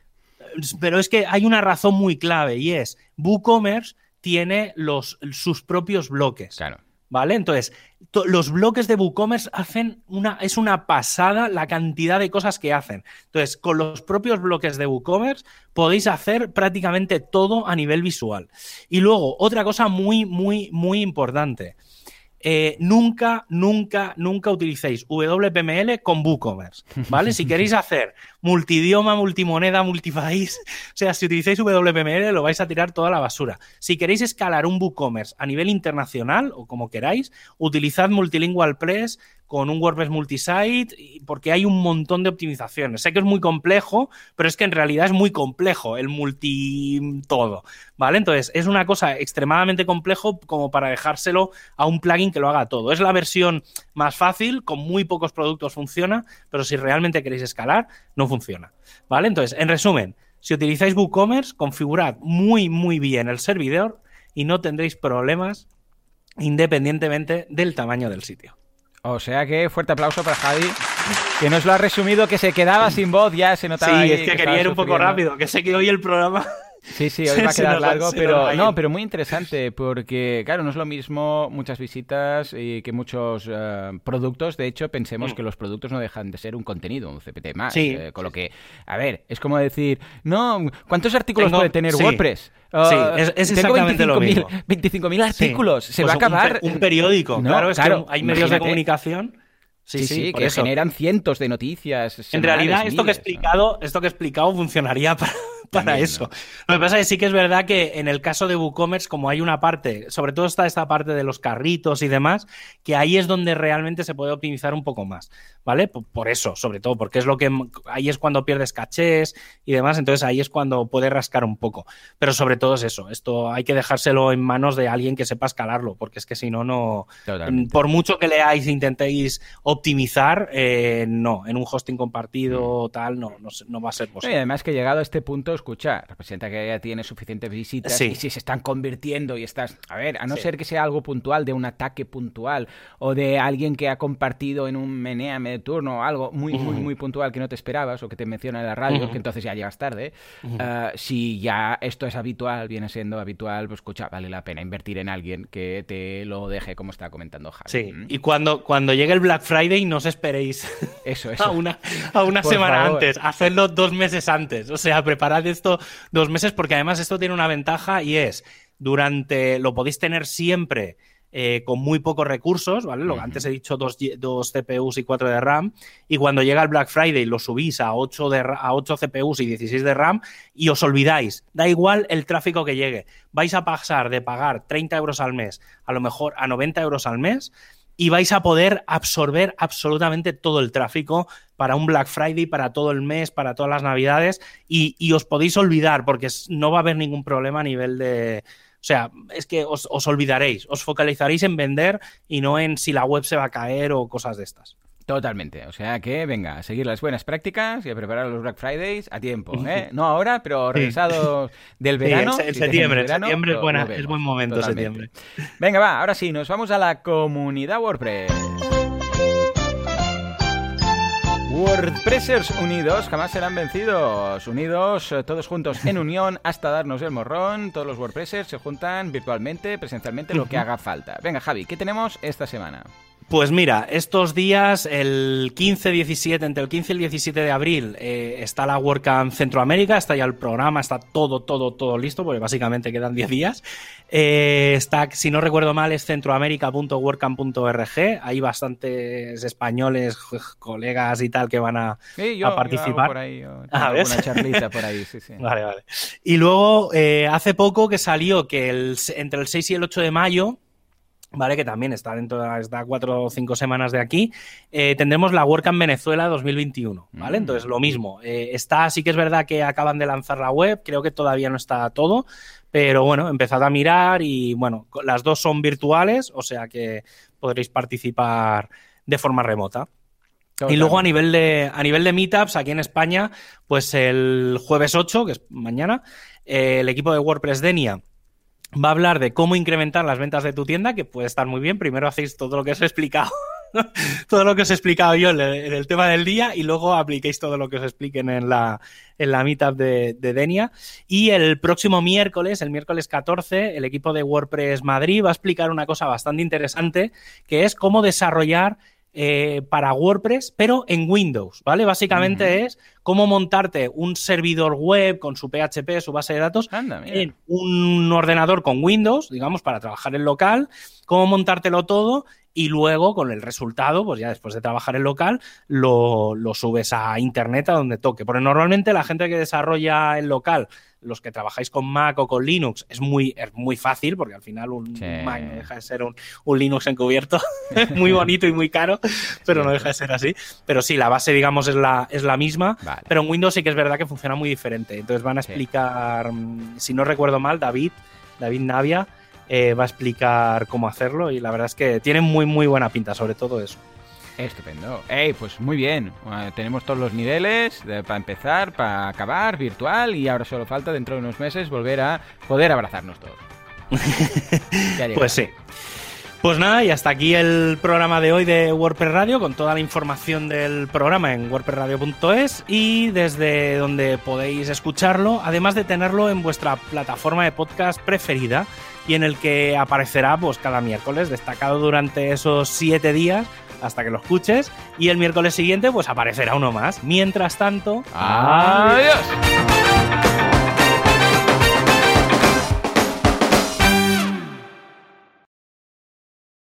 Pero es que hay una razón muy clave y es WooCommerce tiene los, sus propios bloques. Claro. ¿Vale? Entonces, to- los bloques de WooCommerce hacen una, es una pasada la cantidad de cosas que hacen. Entonces, con los propios bloques de WooCommerce podéis hacer prácticamente todo a nivel visual. Y luego, otra cosa muy, muy, muy importante. Eh, nunca, nunca, nunca utilicéis WPML con WooCommerce, ¿vale? Si queréis hacer multidioma, multimoneda, multipaís, o sea, si utilizáis WPML lo vais a tirar toda la basura. Si queréis escalar un WooCommerce a nivel internacional o como queráis, utilizad Multilingual Press con un WordPress multisite porque hay un montón de optimizaciones. Sé que es muy complejo, pero es que en realidad es muy complejo el multi todo, ¿vale? Entonces, es una cosa extremadamente complejo como para dejárselo a un plugin que lo haga todo. Es la versión más fácil, con muy pocos productos funciona, pero si realmente queréis escalar, no funciona, ¿vale? Entonces, en resumen, si utilizáis WooCommerce, configurad muy, muy bien el servidor y no tendréis problemas independientemente del tamaño del sitio. O sea que fuerte aplauso para Javi, que nos lo ha resumido, que se quedaba sin voz, ya se Sí, notaba ahí es que quería ir un poco rápido, que sé que hoy el programa Sí, sí, hoy va a quedar largo, pero no, pero muy interesante porque, claro, no es lo mismo muchas visitas y que muchos eh, productos. De hecho, pensemos mm. que los productos no dejan de ser un contenido, un CPT más. Sí, eh, con lo que, a ver, es como decir, no, ¿cuántos artículos puede tener WordPress? Sí, uh, es, exactamente lo mismo. 25.000 artículos, se va a pues acabar. Un, periódico, claro, es que hay medios de comunicación Sí, sí, que generan cientos de noticias. En realidad, esto que, he explicado, esto que he explicado funcionaría para, para eso. Lo que pasa es que sí que es verdad que en el caso de WooCommerce, como hay una parte, sobre todo está esta parte de los carritos y demás, que ahí es donde realmente se puede optimizar un poco más, ¿vale? Por, eso, sobre todo, porque es lo que ahí es cuando pierdes cachés y demás, entonces ahí es cuando puede rascar un poco. Pero sobre todo es eso, esto hay que dejárselo en manos de alguien que sepa escalarlo, porque es que si no, no. Por mucho que leáis e intentéis optimizar, eh, no, en un hosting compartido, mm. tal, no, no, va a ser posible. Y además que llegado a este punto escucha, representa que ya tiene suficientes visitas y si se están convirtiendo y estás, a ver, a no ser que sea algo puntual, de un ataque puntual o de alguien que ha compartido en un meneame de turno o algo muy, muy, muy puntual que no te esperabas o que te menciona en la radio, que entonces ya llegas tarde, eh, si ya esto es habitual, viene siendo habitual, pues escucha, vale la pena invertir en alguien que te lo deje como está comentando Javi. Sí, y cuando, cuando llegue el Black Friday no os esperéis eso, eso. a una, a una semana antes, hacedlo dos meses antes, o sea, preparad esto dos meses porque además esto tiene una ventaja y es durante, lo podéis tener siempre eh, con muy pocos recursos, ¿vale? Lo, Antes he dicho dos, dos, CPUs y 4 de RAM, y cuando llega el Black Friday lo subís a 8, de, a 8 CPUs y 16 de RAM y os olvidáis, da igual el tráfico que llegue, vais a pasar de pagar 30 euros al mes a lo mejor a 90 euros al mes y vais a poder absorber absolutamente todo el tráfico para un Black Friday, para todo el mes, para todas las navidades y, os podéis olvidar porque no va a haber ningún problema a nivel de... O sea, es que os, os olvidaréis, os focalizaréis en vender y no en si la web se va a caer o cosas de estas. Totalmente. O sea que, venga, a seguir las buenas prácticas y a preparar los Black Fridays a tiempo. ¿eh? No ahora, pero regresado del verano. Sí, en septiembre. septiembre es, buena, es, buen momento, septiembre. Venga, va, ahora sí, nos vamos a la comunidad WordPress. WordPressers unidos jamás serán vencidos. Unidos eh, todos juntos en unión hasta darnos el morrón. Todos los WordPressers se juntan virtualmente, presencialmente, lo que haga falta. Venga, Javi, ¿qué tenemos esta semana? Pues mira, estos días, el 15-17, entre el 15 y el 17 de abril, eh, está la WordCamp Centroamérica, está ya el programa, está todo, todo, todo listo, porque básicamente quedan 10 días. Eh, está, si no recuerdo mal, es centroamerica.wordcamp.org. Hay bastantes españoles, colegas y tal que van a, participar. por ahí, ah, una charlita por ahí, sí, sí. Vale, vale. Y luego, eh, hace poco que salió que el, entre el 6 y el 8 de mayo ¿vale? Que también está dentro de estas cuatro o cinco semanas de aquí. Eh, tendremos la WordCamp Venezuela 2021, ¿vale? Mm. Entonces, lo mismo. Eh, está, sí que es verdad que acaban de lanzar la web, creo que todavía no está todo, pero bueno, empezad a mirar y bueno, las dos son virtuales, o sea que podréis participar de forma remota. Y luego a nivel de a nivel de meetups aquí en España, pues el jueves 8, que es mañana, eh, el equipo de WordPress Denia va a hablar de cómo incrementar las ventas de tu tienda, que puede estar muy bien. Primero hacéis todo lo que os he explicado, todo lo que os he explicado yo en el, tema del día y luego apliquéis todo lo que os expliquen en la, en la meetup de, de, Denia. Y el próximo miércoles, el miércoles 14, el equipo de WordPress Madrid va a explicar una cosa bastante interesante, que es cómo desarrollar eh, para WordPress, pero en Windows, ¿vale? Básicamente es cómo montarte un servidor web con su PHP, su base de datos, en un ordenador con Windows, digamos, para trabajar en local, cómo montártelo todo y luego con el resultado, pues ya después de trabajar en local, lo, lo subes a internet a donde toque. Porque normalmente la gente que desarrolla en local los que trabajáis con Mac o con Linux, es muy, es muy fácil, porque al final un Mac no deja de ser un, Linux encubierto, muy bonito y muy caro, pero no deja de ser así. Pero sí, la base, digamos, es la, es la misma, pero en Windows sí que es verdad que funciona muy diferente. Entonces van a explicar, mm, si no recuerdo mal, David, David Navia, eh, va a explicar cómo hacerlo y la verdad es que tiene muy, muy buena pinta sobre todo eso. Estupendo. Ey, pues muy bien. tenemos todos los niveles para empezar, para acabar, virtual, y ahora solo falta dentro de unos meses volver a poder abrazarnos todos. pues sí. Pues nada, y hasta aquí el programa de hoy de WordPress Radio, con toda la información del programa en wordpressradio.es y desde donde podéis escucharlo, además de tenerlo en vuestra plataforma de podcast preferida y en el que aparecerá pues cada miércoles, destacado durante esos siete días hasta que lo escuches y el miércoles siguiente pues aparecerá uno más. Mientras tanto, adiós.